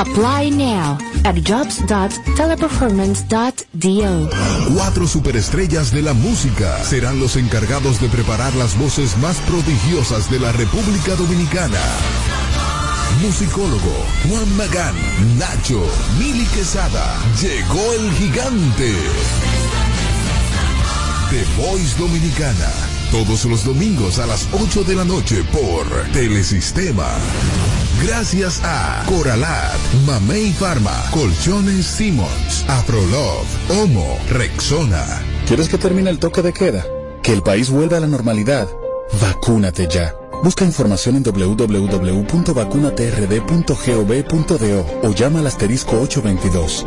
Apply now at jobs.teleperformance.do. Cuatro superestrellas de la música serán los encargados de preparar las voces más prodigiosas de la República Dominicana. Musicólogo Juan Magán, Nacho, Mili Quesada, llegó el gigante. The Voice Dominicana, todos los domingos a las 8 de la noche por Telesistema. Gracias a Coralat, Mamey Pharma, Colchones Simmons, Afrolove, Homo, Rexona. ¿Quieres que termine el toque de queda? ¿Que el país vuelva a la normalidad? Vacúnate ya. Busca información en www.vacunatrd.gov.do o llama al asterisco 822.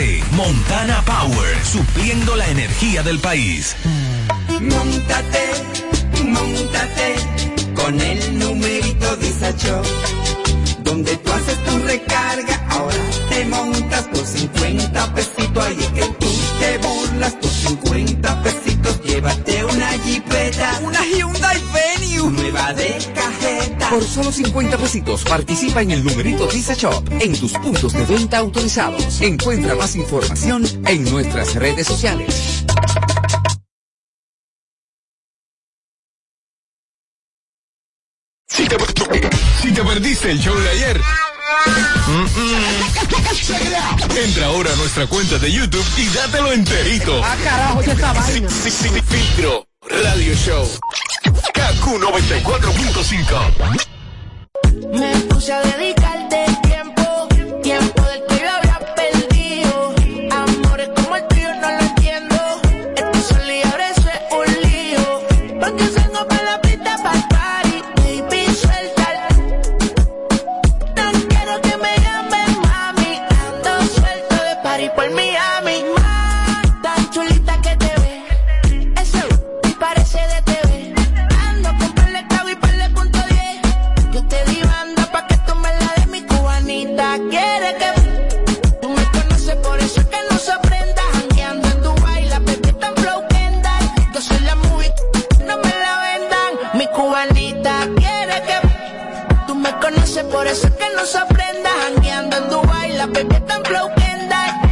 Montana Power supliendo la energía del país. Montate, montate con el numerito Disacho. Donde tú haces tu recarga, ahora te montas por 50 pesitos. Ahí es que tú te burlas por 50 pesitos. Llévate una jipeta, una Hyundai Venue, nueva de cajeta. Por solo 50 pesitos participa en el numerito Visa Shop en tus puntos de venta autorizados. Encuentra más información en nuestras redes sociales. Si te, si te perdiste el show de ayer. Mm, mm. Entra ahora a nuestra cuenta de YouTube y dátelo enterito. Ah, carajo, ya está vaina. Filtro Radio Show. KQ 94.5. Me puse a dedicarte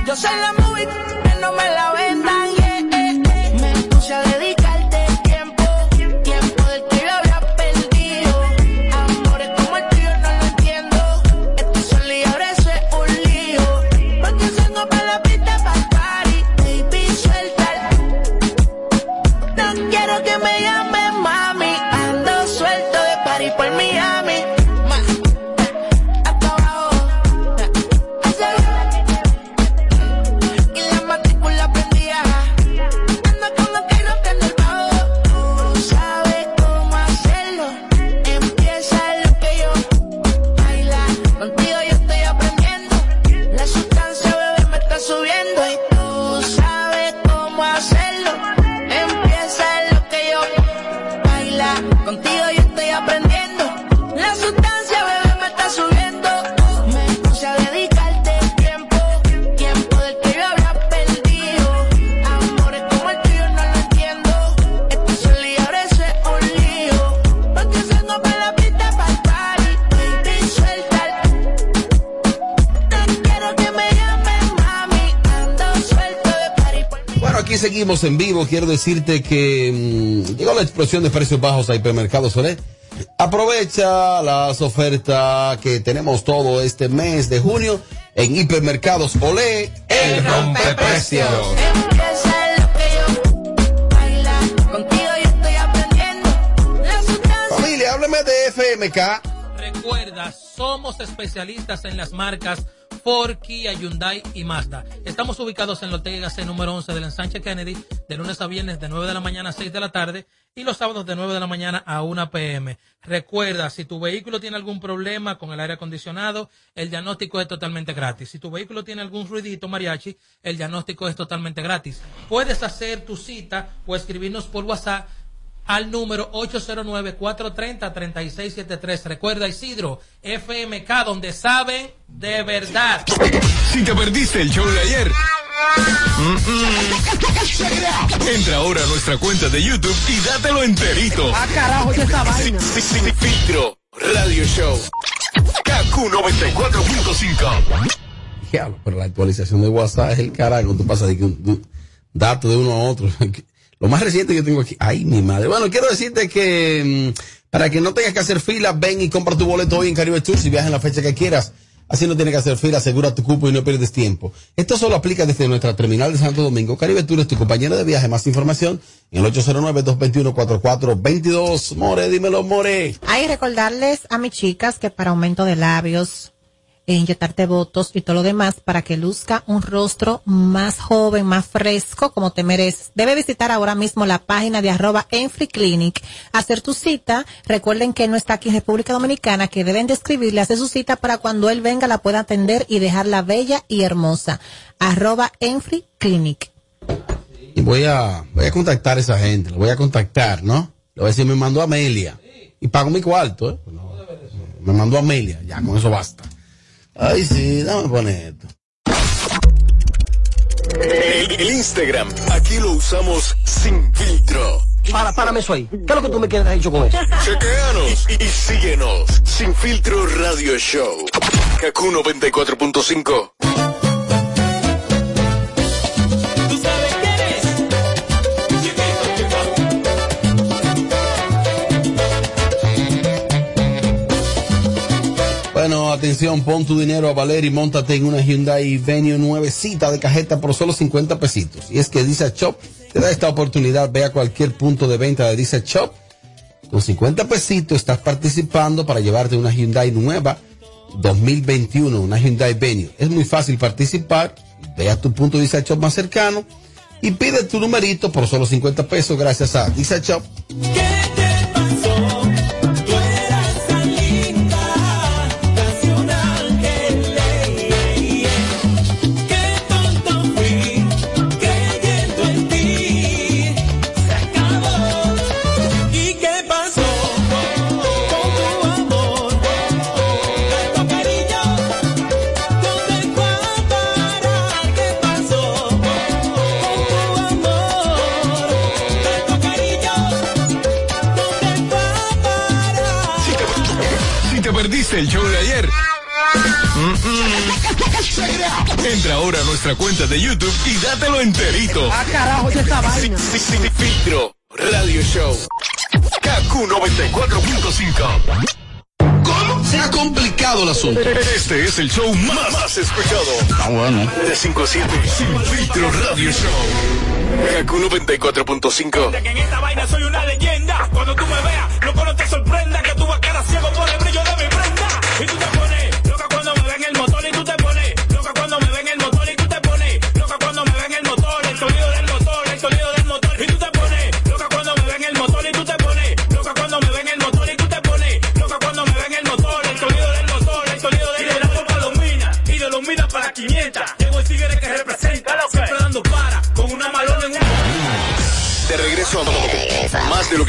Yo soy la seguimos en vivo. Quiero decirte que mm, llegó la explosión de precios bajos a Hipermercado Solé. Aprovecha las ofertas que tenemos todo este mes de junio en Hipermercados Olé, el aprendiendo. La sustancia. Familia, háblame de FMK. Recuerda, somos especialistas en las marcas Ford, Kia, Hyundai y Mazda. Estamos ubicados en la Ortega C número 11 del ensanche Kennedy, de lunes a viernes de 9 de la mañana a 6 de la tarde y los sábados de 9 de la mañana a 1 pm. Recuerda, si tu vehículo tiene algún problema con el aire acondicionado, el diagnóstico es totalmente gratis. Si tu vehículo tiene algún ruidito mariachi, el diagnóstico es totalmente gratis. Puedes hacer tu cita o escribirnos por WhatsApp al número 809-430-3673. Recuerda, Isidro, FMK, donde saben de verdad. Si te perdiste el show de ayer. mm, mm, Entra ahora a nuestra cuenta de YouTube y dátelo enterito. Ah, carajo, ¿qué esta vaina? Sin- sin- sin filtro Radio Show. KQ 94.5. Diablo, pero la actualización de WhatsApp es el carajo. Tú pasas de que un dato de uno a otro. Lo más reciente que tengo aquí. Ay, mi madre. Bueno, quiero decirte que mm, para que no tengas que hacer fila, ven y compra tu boleto hoy en Caribe Tour si viajas en la fecha que quieras. Así no tienes que hacer fila, asegura tu cupo y no pierdes tiempo. Esto solo aplica desde nuestra terminal de Santo Domingo. Caribe Tour es tu compañero de viaje. Más información en el 809-221-4422. More, dímelo, More. Hay recordarles a mis chicas que para aumento de labios, e inyectarte votos y todo lo demás para que luzca un rostro más joven, más fresco, como te mereces. Debe visitar ahora mismo la página de arroba Enfree Clinic, hacer tu cita. Recuerden que no está aquí en República Dominicana, que deben de hacer su cita para cuando él venga la pueda atender y dejarla bella y hermosa. Arroba Enfree Clinic. Y voy a, voy a contactar a esa gente, lo voy a contactar, ¿no? Le voy a decir, me mandó Amelia. Y pago mi cuarto, ¿eh? No, me mandó Amelia, ya con eso basta. Ay, sí, dame poner esto. El, el Instagram, aquí lo usamos sin filtro. Para, párame eso ahí. ¿Qué es lo que tú me quieres hecho con eso? Chequeanos y, y síguenos. Sin filtro Radio Show. KQ 94.5. Atención, pon tu dinero a valer y montate en una Hyundai Venue nuevecita de cajeta por solo 50 pesitos. Y es que Dice Shop te da esta oportunidad, ve a cualquier punto de venta de Dice Shop. Con 50 pesitos estás participando para llevarte una Hyundai nueva 2021, una Hyundai Venue. Es muy fácil participar, ve a tu punto Dice Shop más cercano y pide tu numerito por solo 50 pesos gracias a Dice Shop. El show de ayer. mm, mm, Entra ahora a nuestra cuenta de YouTube y dátelo enterito. Ah, carajo, ¿qué esta vaina? Filtro Radio Show. KQ 94.5. ¿Cómo? Se ha complicado el asunto. Este es el show más, más escuchado. Ah, bueno. De 5 a 7. Sin filtro Radio Show. KQ 94.5. que en esta vaina soy una leyenda. Cuando tú me veas, no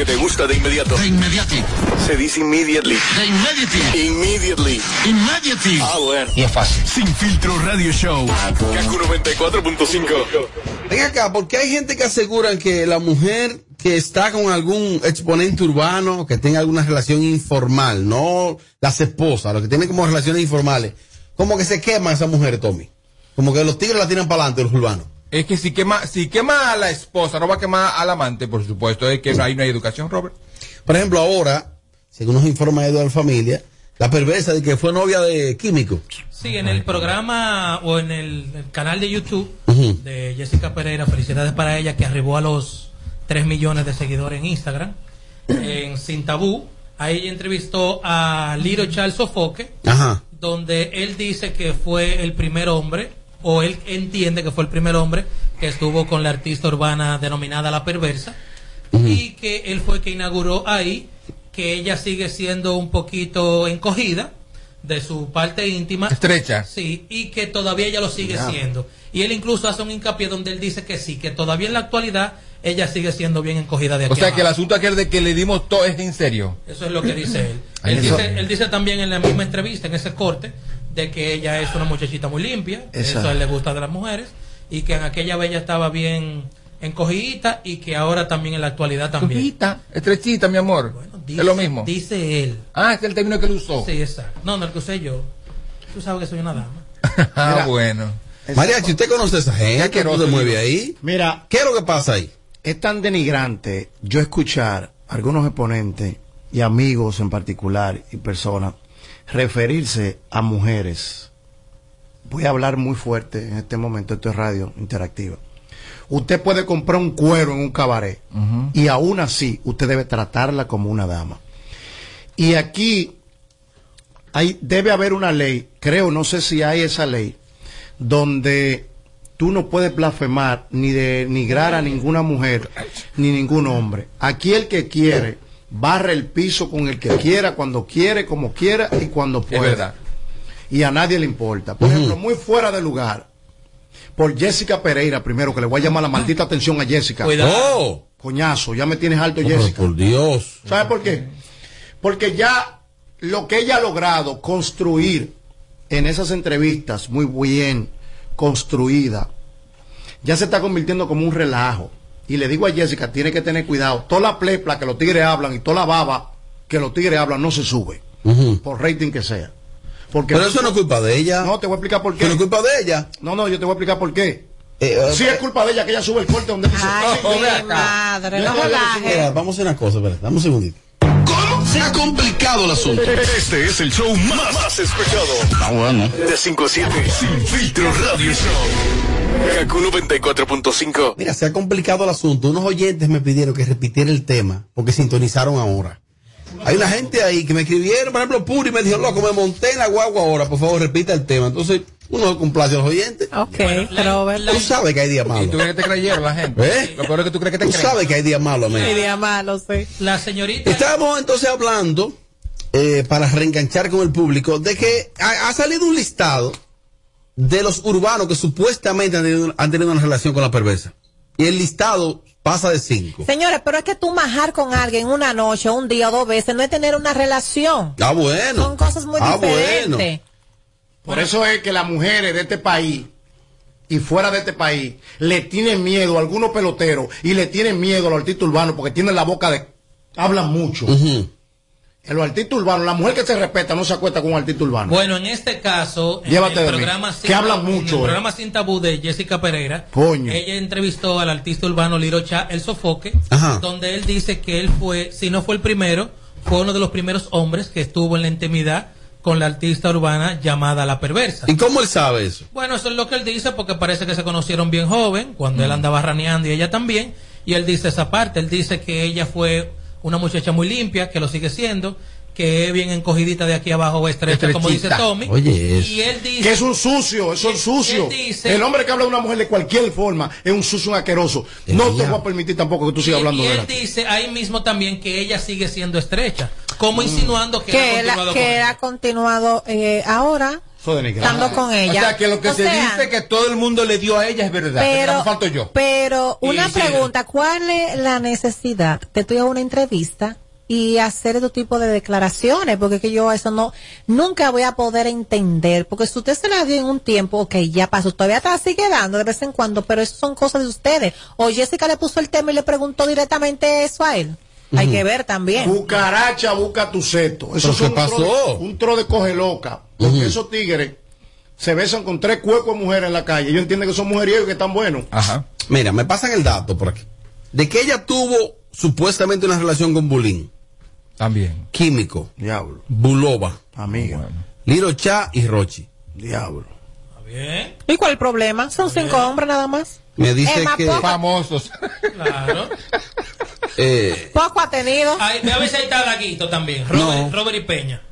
que te gusta de inmediato. De inmediati. Se dice immediately. De immediately. Immediately. Immediately. Ah, bueno. Y es fácil. Sin filtro Radio Show. KQ 94.5. Ven acá, porque hay gente que aseguran que la mujer que está con algún exponente urbano, que tenga alguna relación informal, no las esposas, los que tienen como relaciones informales, como que se quema esa mujer, Tommy. Como que los tigres la tiran para adelante, los urbanos. Es que si quema, si quema a la esposa, no va a quemar al amante, por supuesto, es que ahí no hay educación, Robert. Por ejemplo, ahora, según nos informa Eduardo Familia, la perversa de que fue novia de químico. Sí, en el programa o en el, el canal de YouTube de Jessica Pereira, felicidades para ella que arribó a los 3 millones de seguidores en Instagram. En Sin Tabú, Ahí ella entrevistó a Liro Charles Sofoque, Ajá. donde él dice que fue el primer hombre, o él entiende que fue el primer hombre que estuvo con la artista urbana denominada La Perversa, y que él fue que inauguró ahí, que ella sigue siendo un poquito encogida de su parte íntima. Estrecha. Sí, y que todavía ella lo sigue siendo. Y él incluso hace un hincapié donde él dice que sí, que todavía en la actualidad ella sigue siendo bien encogida de aquí O sea que el asunto aquel de que le dimos todo es en serio. Eso es lo que dice él. Él dice, él dice también en la misma entrevista, en ese corte, de que ella es una muchachita muy limpia, que eso Exacto. a él le gusta de las mujeres, y que en aquella vez ella estaba bien encogidita y que ahora también en la actualidad también. Estrechita, estrechita, mi amor. es lo mismo. Dice él. Ah, es el término que él usó. Sí, exacto. No, no, el que usé yo. Tú sabes que soy una dama. ah, Mira. bueno. Mariachi, ¿usted conoce a esa gente? ¿Cómo se mueve ahí? Mira. ¿Qué es lo que pasa ahí? Es tan denigrante yo escuchar a algunos exponentes y amigos en particular y personas referirse a mujeres. Voy a hablar muy fuerte en este momento, esto es radio interactiva. Usted puede comprar un cuero en un cabaret y aún así usted debe tratarla como una dama. Y aquí hay, debe haber una ley, creo, no sé si hay esa ley, donde tú no puedes blasfemar ni denigrar a ninguna mujer ni ningún hombre. Aquí el que quiere barre el piso con el que quiera, cuando quiere, como quiera y cuando pueda. verdad. Y a nadie le importa. Por ejemplo, muy fuera de lugar. Por Jessica Pereira, primero, que le voy a llamar la maldita atención a Jessica. Cuidado. Oh. Coñazo, ya me tienes alto, Oh, Jessica. por Dios. ¿Sabe por qué? Porque ya lo que ella ha logrado construir en esas entrevistas, muy bien construida, ya se está convirtiendo como un relajo. Y le digo a Jessica, tiene que tener cuidado. Toda la plepla que los tigres hablan y toda la baba que los tigres hablan no se sube. Por rating que sea. Porque Pero eso no es culpa de ella. No, te voy a explicar por qué. No es culpa de ella. No, no, yo te voy a explicar por qué. eh, sí, es culpa de ella que ella sube el corte donde dice. Ay, "Oh, mi ve acá". madre, Yo no relaje. Mira, vamos a hacer una cosa, espera, dame un segundito. Se ha complicado el asunto. Este es el show más, más escuchado. Ah, bueno. De 5 a 7. Sin filtro radio show. Kaku 94.5. Mira, se ha complicado el asunto. Unos oyentes me pidieron que repitiera el tema porque sintonizaron ahora. Hay una gente ahí que me escribieron, por ejemplo, Puri me dijo, loco, me monté en la guagua ahora, por favor, repita el tema. Entonces, uno complace a los oyentes. Ok, Robert. Tú sabes que hay días ¿Y malos. tú crees que te creyeron la gente? ¿Eh? Lo peor es que tú crees que te Tú creen. sabes que hay días malos, amigo. Mi día malo, sí. La señorita. Estábamos entonces hablando, eh, para reenganchar con el público, de que ha, ha salido un listado de los urbanos que supuestamente han tenido, han tenido una relación con la perversa. Y el listado pasa de cinco. Señores, pero es que tú majar con alguien una noche, un día o dos veces, no es tener una relación. Ah, bueno. Son cosas muy Ah, diferentes. bueno. Por eso es que las mujeres de este país y fuera de este país le tienen miedo a algunos peloteros y le tienen miedo a los artistas urbanos porque tienen la boca de... hablan mucho. En los artistas urbanos, la mujer que se respeta no se acuesta con un artista urbano. Bueno, en este caso, en el programa que hablan en mucho, el eh. programa Sin Tabú de Jessica Pereira, Coño. ella entrevistó al artista urbano Liro Cha, El Sofoque, Ajá. donde él dice que él fue, si no fue el primero, fue uno de los primeros hombres que estuvo en la intimidad con la artista urbana llamada La Perversa. ¿Y cómo él sabe eso? Bueno, eso es lo que él dice porque parece que se conocieron bien joven, cuando Mm. él andaba raneando y ella también, y él dice esa parte, él dice que ella fue una muchacha muy limpia, que lo sigue siendo, que es bien encogidita de aquí abajo o estrecha, como dice. Tommy. Oye, eso. Y él dice que es un sucio, es sucio. él dice- el hombre que habla de una mujer de cualquier forma es un sucio, un asqueroso. No te voy a permitir tampoco que tú sigas hablando y de él él. dice ahí mismo también que ella sigue siendo estrecha, como insinuando que, Que ha él, continuado con que ha continuado eh, ahora estando con ella. O sea, que lo que O se sea, dice que todo el mundo le dio a ella es verdad. Pero, falto yo. pero una pregunta, ¿cuál es la necesidad de tú ir a una entrevista y hacer este tipo de declaraciones? Porque es que yo eso no, nunca voy a poder entender, porque si usted se la dio en un tiempo, ok, ya pasó, todavía está sigue dando de vez en cuando, pero eso son cosas de ustedes. O Jessica le puso el tema y le preguntó directamente eso a él. Hay que ver también. Cucaracha busca tu seto. Eso ¿Pero es un tro de- pasó? un tro de coge loca. Porque esos tigres se besan con tres cuerpos de mujeres en la calle. Ellos entienden que son mujeriegos y que están buenos. Ajá. Mira, me pasan el dato por aquí. De que ella tuvo supuestamente una relación con Bulín. También. Químico. Diablo. Bulova. Amiga. Liro Cha y Rochi. Diablo. Bien, ¿Y cuál es el problema? Son cinco hombres nada más. Me dice que... poco. Famosos. claro. Eh, Poco ha tenido. Me habéis citado a también, Robert, no. Robert y Peña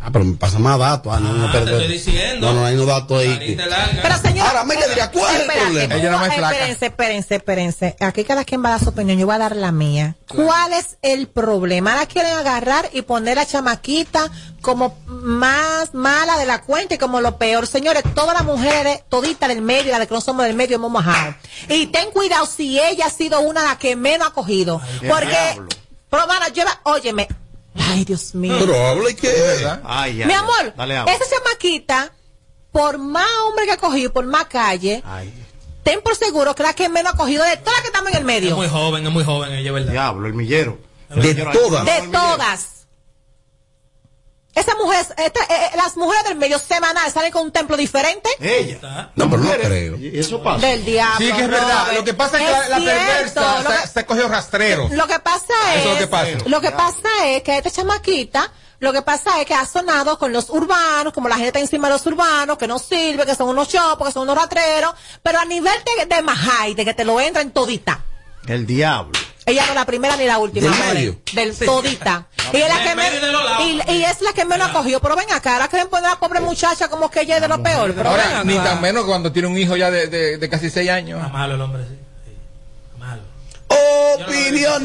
ah, pero me pasa más datos. Ah, no, no, Ah, pero- te estoy diciendo. No, no, hay no datos ahí. Pero señor, Ahora, Amelia dirá, ¿cuál es el problema? Ella no me flaca. Espérense, espérense, espérense. Aquí cada quien va a dar su opinión. Yo voy a dar la mía. ¿Cuál es el problema? Ahora quieren agarrar y poner a chamaquita como más mala de la cuenta y como lo peor. Señores, todas las mujeres, todita del medio, y la de que no somos del medio, hemos mojado. Y ten cuidado si ella ha sido una de las que menos ha cogido. Porque, diablo. pero hermana, lleva, óyeme. Ay, Dios mío. Pero habla y qué. Ay, ay, Mi amor, Dale agua. esa chamaquita, por más hombre que ha cogido, por más calle, Ay, ten por seguro que la que menos ha cogido de todas las que estamos en el Es medio. muy joven, es muy joven ella, ¿verdad? diablo, el millero. De todas. De todas. Esas mujeres, esta- eh, eh, las mujeres del medio semanal salen con un templo diferente Ella. No, pero no creo. Y eso pasa. del diablo. Sí, que es verdad. Robert. Lo que pasa es que la, perversa que- se, se cogió rastrero. Lo que pasa es, Eso es lo que pasa. lo que pasa es que esta chamaquita, lo que pasa es que ha sonado con los urbanos, como la gente está encima de los urbanos, que no sirve, que son unos chopos, que son unos ratreros, pero a nivel de, de majay, de que te lo entran todita. El diablo. Ella no es la primera ni la última. Del, medio? todita. y, es la que me, y, y, es la que. Pero ven acá, ahora quieren poner a la pobre muchacha como que ella es de lo peor. Pero ahora, ni tan menos cuando tiene un hijo ya de, de, casi seis años. Está malo el hombre, sí. Opinión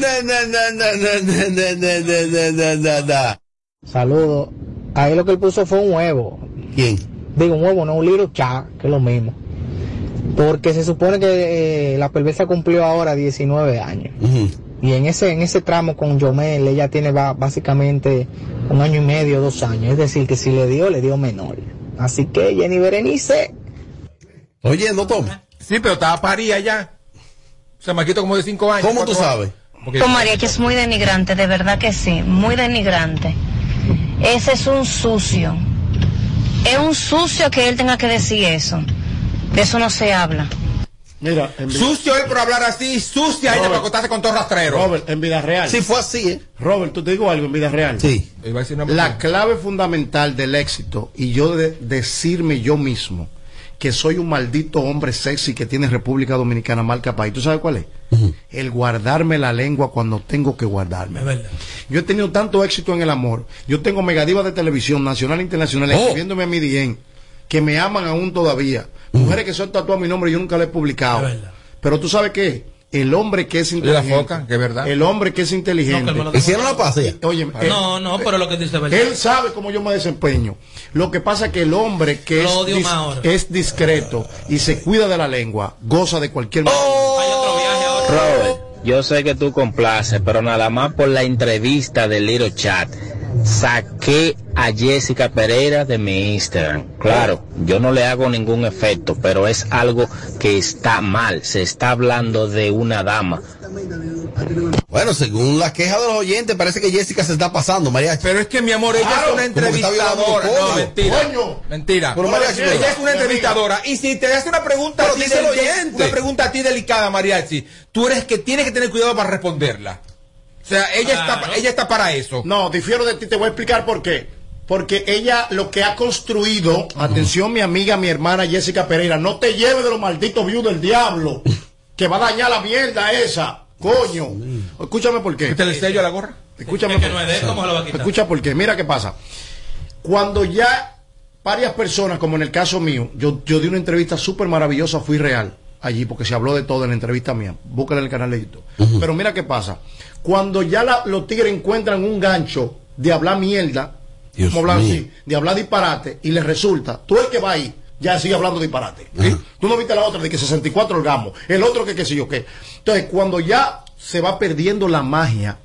Saludos. Ahí lo que él puso fue un huevo. ¿Quién? Digo, un huevo, no un libro cha, que es lo mismo. Porque se supone que eh, la perversa cumplió ahora 19 años. Y en ese, en ese tramo con Yomel, ella tiene básicamente un año y medio, dos años. Es decir, que si le dio, le dio menor. Así que Jenny Berenice, Oye, no toma. Sí, pero estaba paría ya. Se me quitó como de cinco años. ¿Cómo tú sabes? Porque- Con mariachi es muy denigrante, de verdad que sí, muy denigrante. Ese es un sucio. Es un sucio que él tenga que decir eso. De eso no se habla. Mira, en vida, Sucio él por hablar así, sucia ella Robert. para acostarse con todo rastrero. Robert, en vida real. Sí, fue así, ¿eh? Robert, tú te digo algo en vida real. Sí. Iba a decir una La clave fundamental del éxito y yo de decirme yo mismo que soy un maldito hombre sexy que tiene República Dominicana marca país. ¿Tú sabes cuál es? El guardarme la lengua cuando tengo que guardarme. Es verdad. Yo he tenido tanto éxito en el amor. Yo tengo megadivas de televisión nacional e internacional Oh. escribiéndome a mi DM que me aman aún todavía. Mujeres que son tatuadas mi nombre y yo nunca le he publicado. Pero tú sabes qué? El hombre que es la inteligente. foca, que es verdad. El hombre que es inteligente. No, que él lo- ¿Hicieron la ya? Oye, eh, No, no, pero lo que dice es verdad. él sabe cómo yo me desempeño. Lo que pasa es que el hombre que Lo es, dis- es discreto y se cuida de la lengua, goza de cualquier manera. Hay otro viaje ahora. Robert, yo sé que tú complaces, pero nada más por la entrevista del Little Chat, saqué a Jessica Pereira de mi Instagram. Claro, yo no le hago ningún efecto, pero es algo que está mal. Se está hablando de una dama. Bueno, según la queja de los oyentes, parece que Jessica se está pasando, María. Pero es que mi amor, ella Claro, es una entrevistadora. No, mentira. Coño. Mentira. Pero mariachi, ella es una entrevistadora. Y si te hace una pregunta Pero a ti dice el del- oyente. una pregunta a ti delicada, Mariachi, tú eres que tienes que tener cuidado para responderla. O sea, ella Claro. está ella está para eso. No, difiero de ti, te voy a explicar por qué. Porque ella lo que ha construido, atención mi amiga, mi hermana Jessica Pereira, no te lleves de los malditos views del diablo, que va a dañar la mierda esa. Coño. Escúchame por qué. ¿Quítale el sello a la gorra? Escúchame por- no es de él, ¿cómo se lo va a quitar? Escucha por qué. Mira qué pasa. Cuando ya varias personas, como en el caso mío, yo, yo di una entrevista súper maravillosa, fui real allí, porque se habló de todo en la entrevista mía. Búscala en el canal de YouTube. Pero mira qué pasa. Cuando ya la- los tigres encuentran un gancho de hablar mierda, Dios como hablar así, de hablar disparate, y les resulta, tú el que va ahí, ya sigue hablando disparate. ¿sí? Tú no viste la otra de que 64 orgamos, el otro que qué sé yo qué. Entonces, cuando ya se va perdiendo la magia,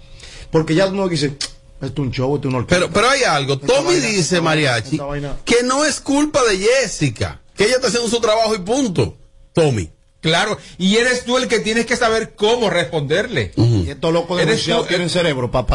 porque ya uno dice, esto es un show, es una orquesta". Pero, pero hay algo. Tommy vaina, dice, esta Mariachi, esta que no es culpa de Jessica, que ella está haciendo su trabajo y punto. Tommy. Claro, y eres tú el que tienes que saber cómo responderle. Y estos locos Eres denunciados tú- tienen cerebro para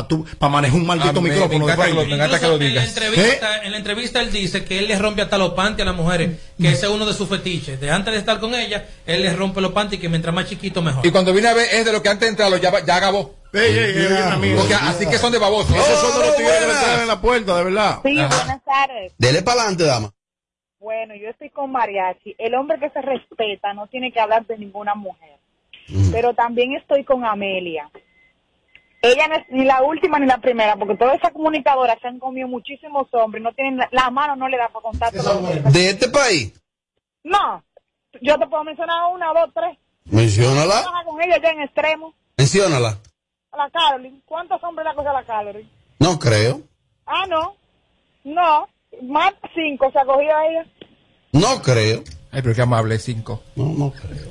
manejar un maldito Ah, micrófono me de encanta que lo- frente. me encanta que lo Incluso en la, entrevista, en la entrevista él dice que él le rompe hasta los panties a las mujeres, que ese es uno de sus fetiches. De antes de estar con ella, él le rompe los panties que mientras más chiquito mejor. Y cuando viene a ver es de lo que antes de entrarlo ya, ya acabó. Ey, ey, ey, amigo. Porque así que son de babosos. Esos son de los tigres que traen en la puerta, de verdad. Sí, Ajá. buenas tardes. Dele para adelante, dama. Bueno, yo estoy con Mariachi. El hombre que se respeta no tiene que hablar de ninguna mujer. pero también estoy con Amelia. Ella no es ni la última ni la primera, porque todas esas comunicadoras se han comido muchísimos hombres, no tienen la, la mano no le da para contar ¿De este país? No, yo te puedo mencionar una, dos, tres. Menciónala. Trabaja con ella ya en extremo. Menciónala. A la Caroline. ¿Cuántos hombres le ha cogido a la Caroline? No creo. Ah, no. No. Más cinco se ha cogido a ella. No creo. Ay, pero qué amable, cinco. No, no creo.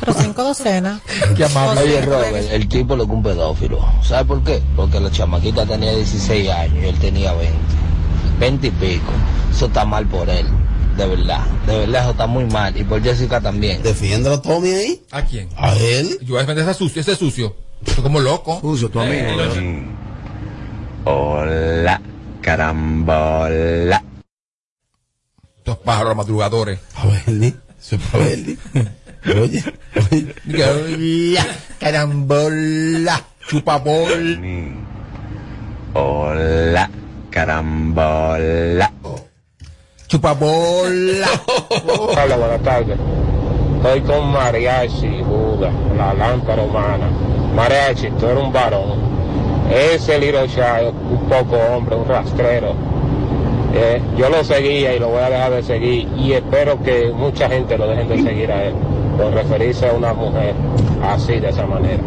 Pero cinco docenas. Qué amable. Oye, Robert, el tipo lo que un pedófilo. ¿Sabe por qué? Porque la chamaquita tenía 16 años y él tenía 20. 20 y pico. Eso está mal por él. De verdad. De verdad, eso está muy mal. Y por Jessica también. Defiéndelo, Tommy, ahí. ¿A quién? A él. Yo voy a defender ese sucio, ese sucio. Estoy como loco. Sucio, tu amigo. Hola, carambola. Estos pájaros madrugadores. A ver, eso es para Bernie. Oye, oye. Carambola. Chupabol. Hola, carambola. Chupabola. Hola, buenas tardes. Estoy con Mariachi, Buda, la lámpara humana. Mariachi, tú eres un varón. Ese Shy es un poco hombre, un rastrero. Eh, yo lo seguía y lo voy a dejar de seguir y espero que mucha gente lo dejen de seguir a él por referirse a una mujer así, de esa manera.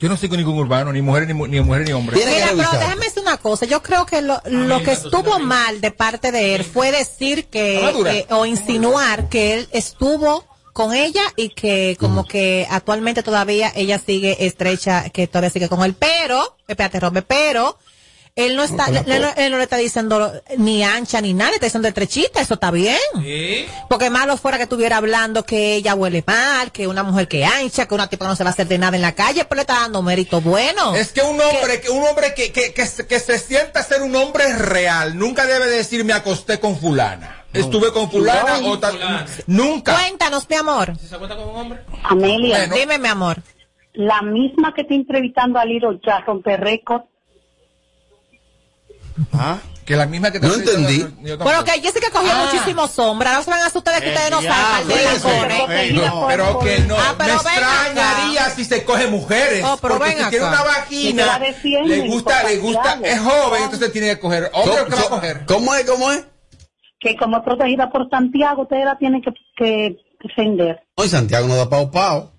Yo no sigo ningún urbano, ni mujer, ni, ni mujer, ni hombre. Mira, pero déjame decir una cosa. Yo creo que lo, lo que estuvo mal de parte de él fue decir que, eh, o insinuar que él estuvo con ella y que como que actualmente todavía ella sigue estrecha, que todavía sigue con él. Pero, espérate, Robert, pero él no está, él, no- él no le está diciendo ni ancha ni nada, le está diciendo estrechita, eso está bien. Porque malo fuera que estuviera hablando que ella huele mal, que una mujer que ancha, que una tipa no se va a hacer de nada en la calle, pero le está dando mérito bueno. Es que un hombre, que un hombre que, que, que, se- que se sienta ser un hombre real, nunca debe decir me acosté con fulana. Estuve con fulana o tal. Nunca. Cuéntanos, mi amor. ¿Se cuenta con un hombre? Amelia, Dime, mi amor. la misma que está entrevistando a Liro ya rompe récord. ¿Ah? Que la misma que te No entendí. Bueno, que Jessica cogió Ah. muchísimos hombres. Ahora se van a hacer ustedes que ustedes no saben de Pero, tacones. no, pero que no. Ah, pero me extrañaría acá. si se coge mujeres. Oh, pero porque si tiene acá. una Que vagina, la le gusta, le gusta, es joven, entonces tiene que coger. Hombre, ¿o qué va a coger? ¿Cómo es? ¿Cómo es? Que como es protegida por Santiago, ustedes la tienen que, que defender. Hoy Santiago no da pao pao.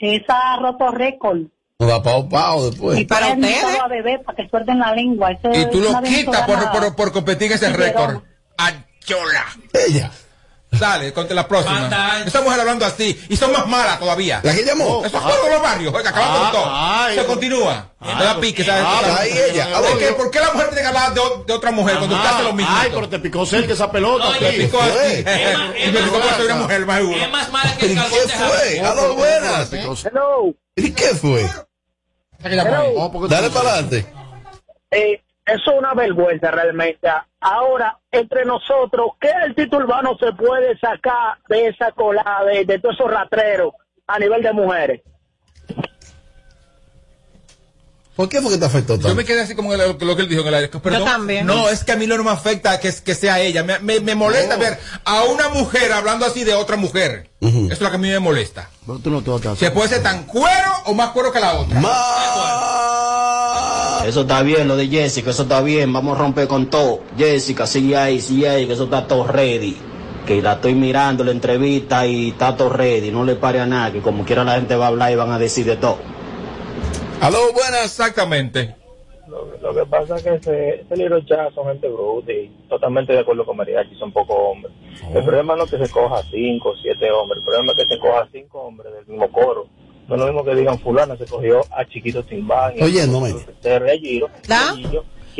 Esa ha roto récord. No da pao pao después. Y para ustedes. a bebé para que suelten la lengua. Eso Y tú lo quitas por, por, por competir en ese récord. ¡Anchola! Ella. Dale, contra la próxima. Esa mujer hablando así. Y son más malas todavía. ¿La que llamó? Eso es todos los barrios. Oiga, acabando con todo. ay. Se continúa. Me da pique, ¿sabes? Ah, ¿sabes? ahí ella. Ah, ¿Por qué? ¿Por qué la mujer tiene que hablar de, de otra mujer cuando usted hace lo mismo? Ay, pero te picó cerca esa pelota. Sí. picó así. Y me picó porque soy una mujer, más seguro. Es más mala que el ¿Y calzón qué de fue? jabón. Aló, buenas. Hello. ¿Y qué fue? Dale para adelante. Eh, eso es una vergüenza realmente. Ahora, entre nosotros, ¿qué artista urbano se puede sacar de esa colada, de, de todos esos ratreros a nivel de mujeres? ¿Por qué fue que te afectó tanto? Yo me quedé así como lo, lo que él dijo en el aire. Perdón. también. No, es que a mí no me afecta que, que sea ella. Me, me, me molesta ver a una mujer hablando así de otra mujer. Eso es lo que a mí me molesta. Pero tú no te vas a Se puede ser tan cuero o más cuero que la otra. Eso está bien, lo de Jessica, eso está bien, vamos a romper con todo. Jessica, sigue ahí, sigue ahí, que eso está todo ready. Que la estoy mirando la entrevista y está todo ready, no le pare a nada, que como quiera la gente va a hablar y van a decir de todo. Aló, buenas. Exactamente. Lo, lo que pasa es que ese, ese libro ya son gente bruta y totalmente de acuerdo con Mariachi, son pocos hombres. El problema no es que se coja cinco, siete hombres, el problema es que se coja cinco hombres del mismo coro. No es lo mismo que digan fulana se cogió a Chiquito Timbán. y a Oyéndome. Terry, a Giro,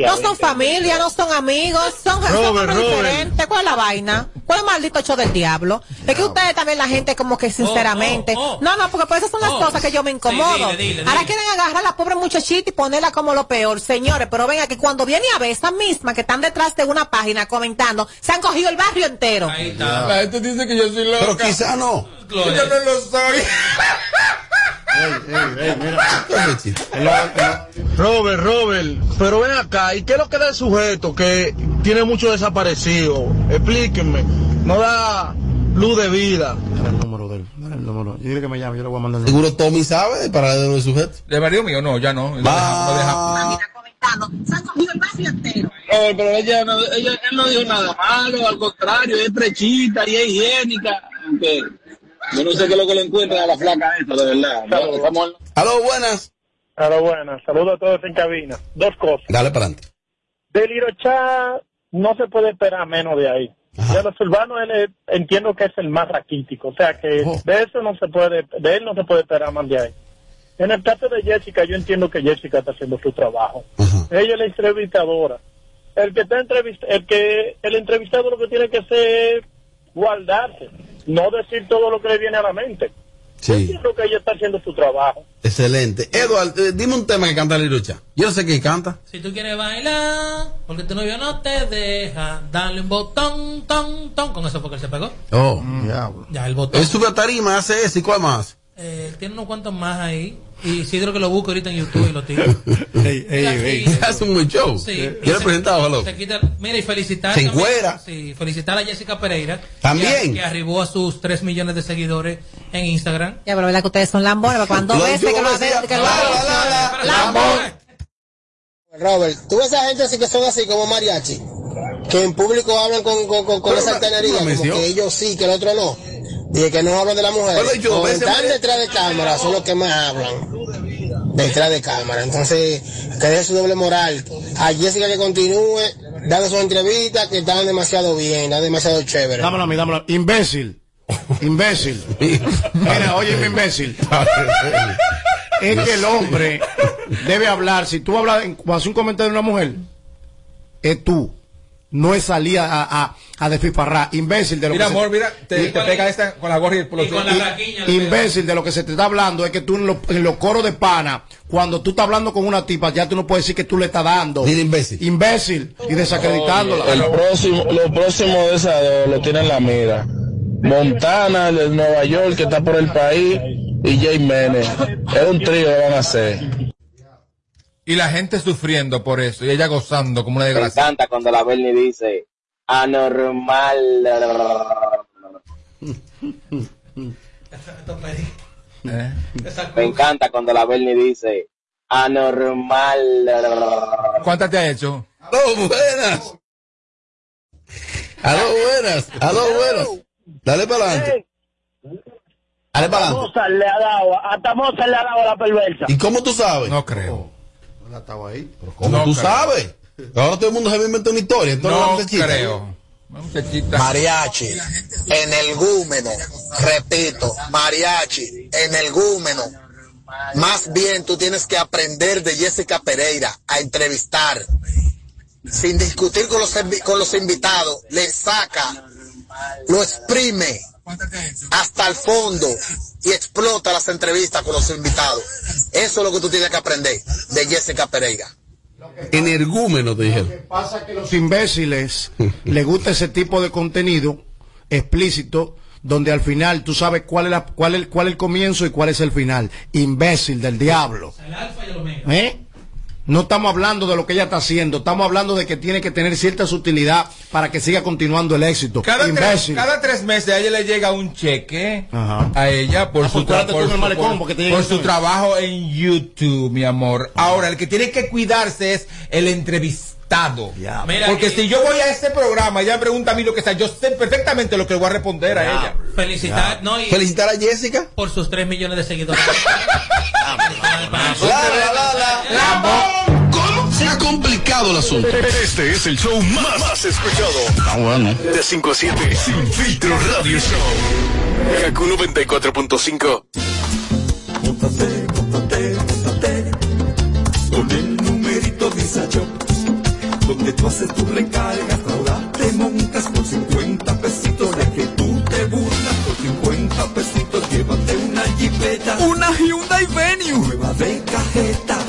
No son familia, no son amigos, son, son Robert, hombres Robert. diferentes. ¿Cuál es la vaina? ¿Cuál es el maldito show del diablo? Es que ustedes también, la gente, como que sinceramente. No, no, porque por eso son las Oh. cosas que yo me incomodo. Sí, dile, dile, Ahora quieren agarrar a la pobre muchachita y ponerla como lo peor. Señores, pero venga, que cuando viene a ver esa misma que están detrás de una página comentando, se han cogido el barrio entero. La gente dice que yo soy loca. Pero quizá no. Yo no lo soy. Robert, Robert, pero ven acá, ¿y qué es lo que da el sujeto que tiene mucho desaparecido? Explíquenme, no da luz de vida. número. Dile que me llame, yo le voy a mandar el Seguro Tommy sabe para de los sujetos. ¿De marido mío? No, ya no. Lo deja- lo deja- Eh, pero ella no, ella, él no dijo nada malo, al contrario, es prechita y es higiénica. aunque yo no sé qué es lo que le encuentra a la flaca esta, de verdad. No, estamos- Aló, buenas. Aló, buenas. Saludos a todos en cabina. Dos cosas. Dale para adelante. Del Irochá no se puede esperar menos de ahí. De los urbanos él es- entiendo que es el más raquítico, o sea que de eso no se puede, de él no se puede esperar más de ahí. En el caso de Jessica, yo entiendo que Jessica está haciendo su trabajo. Ella es la entrevistadora. El que está entrevist el que el entrevistado lo que tiene que hacer es guardarse, no decir todo lo que le viene a la mente. Yo Sí, entiendo que ella está haciendo su trabajo. excelente. Edward, eh, dime un tema que canta Lirucha. Yo sé qué canta. Si tú quieres bailar, porque tu novio no te deja, dale un botón, ton, ton. Con eso fue que él se pegó. Oh, Ya, el botón. Él sube a tarima, hace eso y cuál más. Eh, tiene unos cuantos más ahí. Y Isidro que lo busco ahorita en YouTube y lo tiro. ey, ey, Hace un buen show. Sí. Yo le he presentado, hello. Se quita- mira, y felicitar. Se también-. Sí, felicitar a Jessica Pereira. También. Que, que arribó a sus 3 millones de seguidores en Instagram. Ya, pero verdad que ustedes son lambones, cuando Lo veces que lo lo Lambones. Robert, tú ves a gente así que son así como mariachi, que en público hablan con, con, con, con esa altanería, como que ellos sí, que el otro no. Y que no hablan de la mujer. Yo, veces están me- detrás de cámara, son los que más hablan. Detrás de cámara. Entonces, que dé su doble moral. A Jessica que continúe dando sus entrevistas que están demasiado bien, están demasiado chévere. Dámelo a mí, dámelo. a mí. Imbécil. Imbécil. Mira, oye, imbécil. es que el hombre debe hablar. Si tú hablas, en- haces un comentario de una mujer, es tú. No es salir a, a, a desfifarrar. Imbécil de lo Mira, que se- amor, mira, te, te pega esta con la gorra y el pelo. Imbécil de lo que se te está hablando es que tú en, lo- en los coros de pana, cuando tú estás hablando con una tipa, ya tú no puedes decir que tú le estás dando. imbécil. Imbécil y desacreditándola. El próximo, lo próximo de esa dos lo tiene en la mira. Montana, el de Nueva York, que está por el país, y Jay Mene. Es un trío que van a hacer. Y la gente sufriendo por eso y ella gozando como una Me desgracia. encanta cuando la Bernie dice anormal. ¿Eh? Me encanta cuando la Bernie dice anormal. ¿Cuántas te ha hecho? Aló, buenas. Aló, buenas. Aló, buenas. Dale para adelante. Dale para adelante. Mozart le ha dado, hasta Mozart le ha dado a la perversa. ¿Y cómo tú sabes? No creo. Estaba ahí. ¿Cómo No tú creo. sabes? Ahora todo el mundo se va a inventar una historia. entonces la No creo. Mariachi, en el gúmeno, repito, mariachi, en el gúmeno. Más bien tú tienes que aprender de Jessica Pereira a entrevistar, sin discutir con los, con los invitados, le saca, lo exprime hasta el fondo y explota las entrevistas con los invitados. Eso es lo que tú tienes que aprender de Jessica Pereira. Energúmeno, te dijeron. pasa que los imbéciles les gusta ese tipo de contenido explícito donde al final tú sabes cuál es, la, cuál, es, cuál es el comienzo y cuál es el final. Imbécil del diablo. ¿Eh? No estamos hablando de lo que ella está haciendo, estamos hablando de que tiene que tener cierta sutilidad para que siga continuando el éxito. Cada tres, cada tres meses a ella le llega un cheque Ajá. a ella por Ah, su, pues tra- por su- malecón, por- su trabajo en YouTube, mi amor. Ahora, el que tiene que cuidarse es el entrevistado. Mira, Porque y- si yo voy a ese programa, ella me pregunta a mí lo que sea, yo sé perfectamente lo que le voy a responder a ella. Felicitar, no, y Felicitar a Jessica. por sus 3 millones de seguidores. ¿Cómo? Se ha complicado el asunto. Este es el show más, más escuchado. Ah, bueno. De 5 a 7. Sin filtro radio show. Kaku 94.5. Con el numerito Visa Shop, donde tú haces tu recargas, ahora te montas por 50 pesitos de que tú te burlas por 50 pesitos, llévate una jipeta. Una Hyundai Venue. Nueva de cajeta.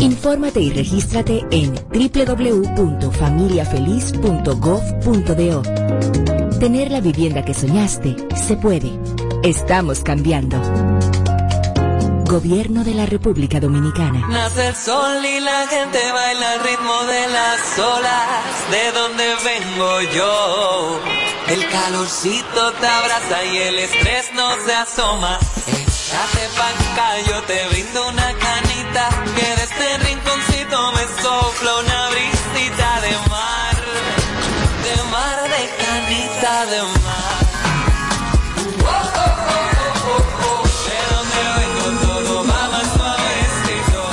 Infórmate y regístrate en www.familiafeliz.gov.do. Tener la vivienda que soñaste se puede. Estamos cambiando. Gobierno de la República Dominicana. Nace el sol y la gente baila al ritmo de las olas, de donde vengo yo. El calorcito te abraza y el estrés no se asoma. Échate pa' acá, yo te brindo una que de este rinconcito me sopla una brisita de mar, de mar, de canita de mar.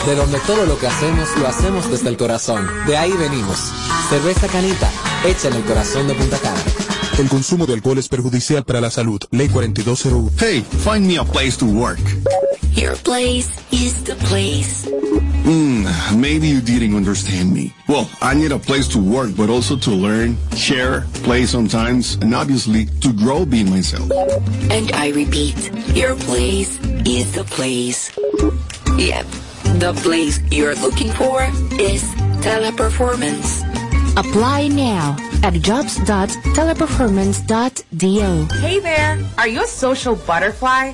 De donde todo lo que hacemos lo hacemos desde el corazón. De ahí venimos. Cerveza Canita, hecha en el corazón de Punta Cana. El consumo de alcohol es perjudicial para la salud. Ley 4201. Hey, find me a place to work. Your place is the place. Hmm, maybe you didn't understand me. Well, I need a place to work, but also to learn, share, play sometimes, and obviously to grow being myself. And I repeat, your place is the place. Yep, the place you're looking for is teleperformance. Apply now at jobs.teleperformance.do. Hey there! Are you a social butterfly?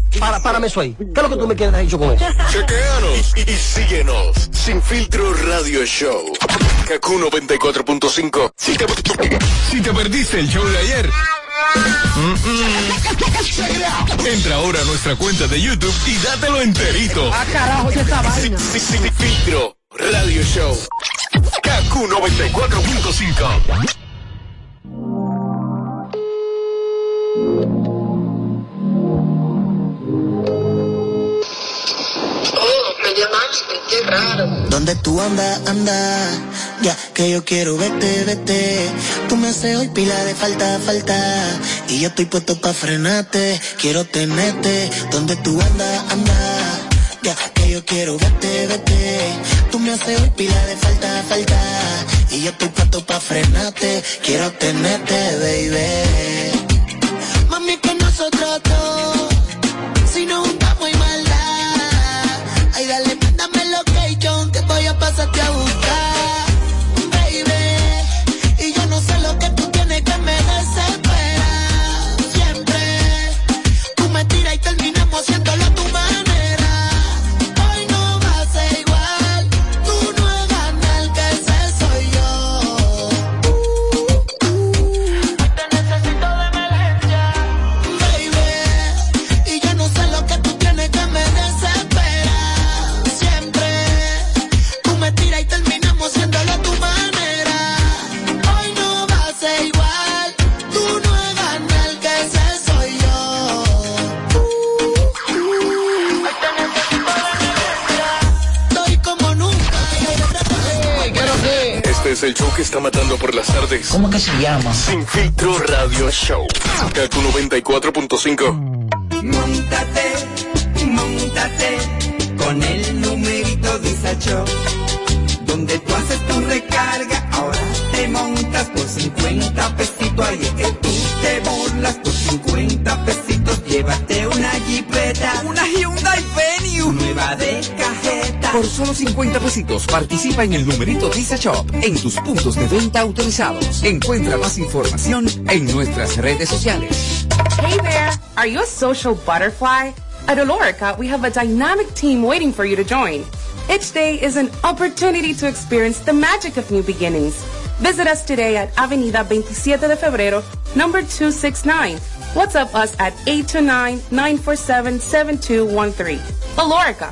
Para, párame eso ahí. ¿Qué es lo que tú me quieres dicho con eso? Chequeanos y, y síguenos. Sin filtro radio show. Kaku 94.5. Si te, si te perdiste el show de ayer. mm, mm. Entra ahora a nuestra cuenta de YouTube y dátelo enterito. Ah, carajo, ya está vaina. Sin, sin filtro radio show. Kaku 94.5. qué raro. ¿Dónde tú andas, anda? Ya que yo quiero verte, vete. Tú me haces hoy pila de falta, falta. Y yo estoy puesto pa' frenarte. Quiero tenerte. ¿Dónde tú andas, anda? Ya que yo quiero verte, vete. Tú me haces hoy pila de falta, falta. Y yo estoy puesto pa' frenarte. Quiero tenerte, baby. Mami, con nosotros. Voy Es el show que está matando por las tardes. ¿Cómo que se llama? Sin filtro radio show. Kaku 94.5. Montate, montate con el numerito Disacho. Donde tú haces tu recarga, ahora te montas por 50 pesitos. De cajeta. Por solo 50 pesitos participa en el numerito Visa Shop en tus puntos de venta autorizados. Encuentra más información en nuestras redes sociales. Hey there! Are you a social butterfly? At Olorica, we have a dynamic team waiting for you to join. Each day is an opportunity to experience the magic of new beginnings. Visit us today at Avenida 27 de Febrero, number 269. WhatsApp us at 829-947-7213. Alorica,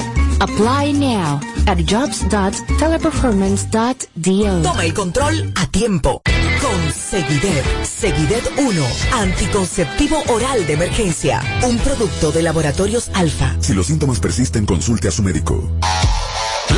Apply now at jobs.teleperformance.do. Toma el control a tiempo. Con Seguidet. Seguidet 1. Anticonceptivo oral de emergencia. Un producto de laboratorios alfa. Si los síntomas persisten, consulte a su médico.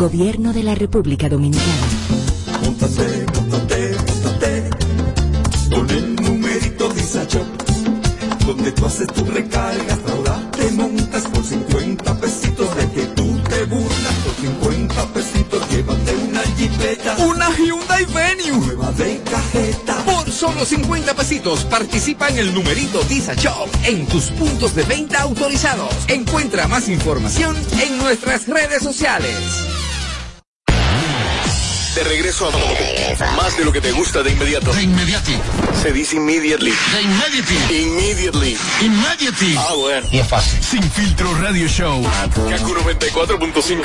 Gobierno de la República Dominicana. Móntate, móntate, móntate con el numerito Disacho. Donde tú haces tu recarga, ahora te montas por 50 pesitos de que tú te burlas. Por 50 pesitos llévate una jipeta. Una Hyundai Venue. Nueva de cajeta. Por solo 50 pesitos participa en el numerito Disa Shop en tus puntos de venta autorizados. Encuentra más información en nuestras redes sociales. De regreso a más de lo que te gusta de inmediato. De inmediati. Se dice immediately. De inmediati. Immediately. Immediately. Ah, bueno. Y es fácil. Sin filtro radio show. Kaku 94.5.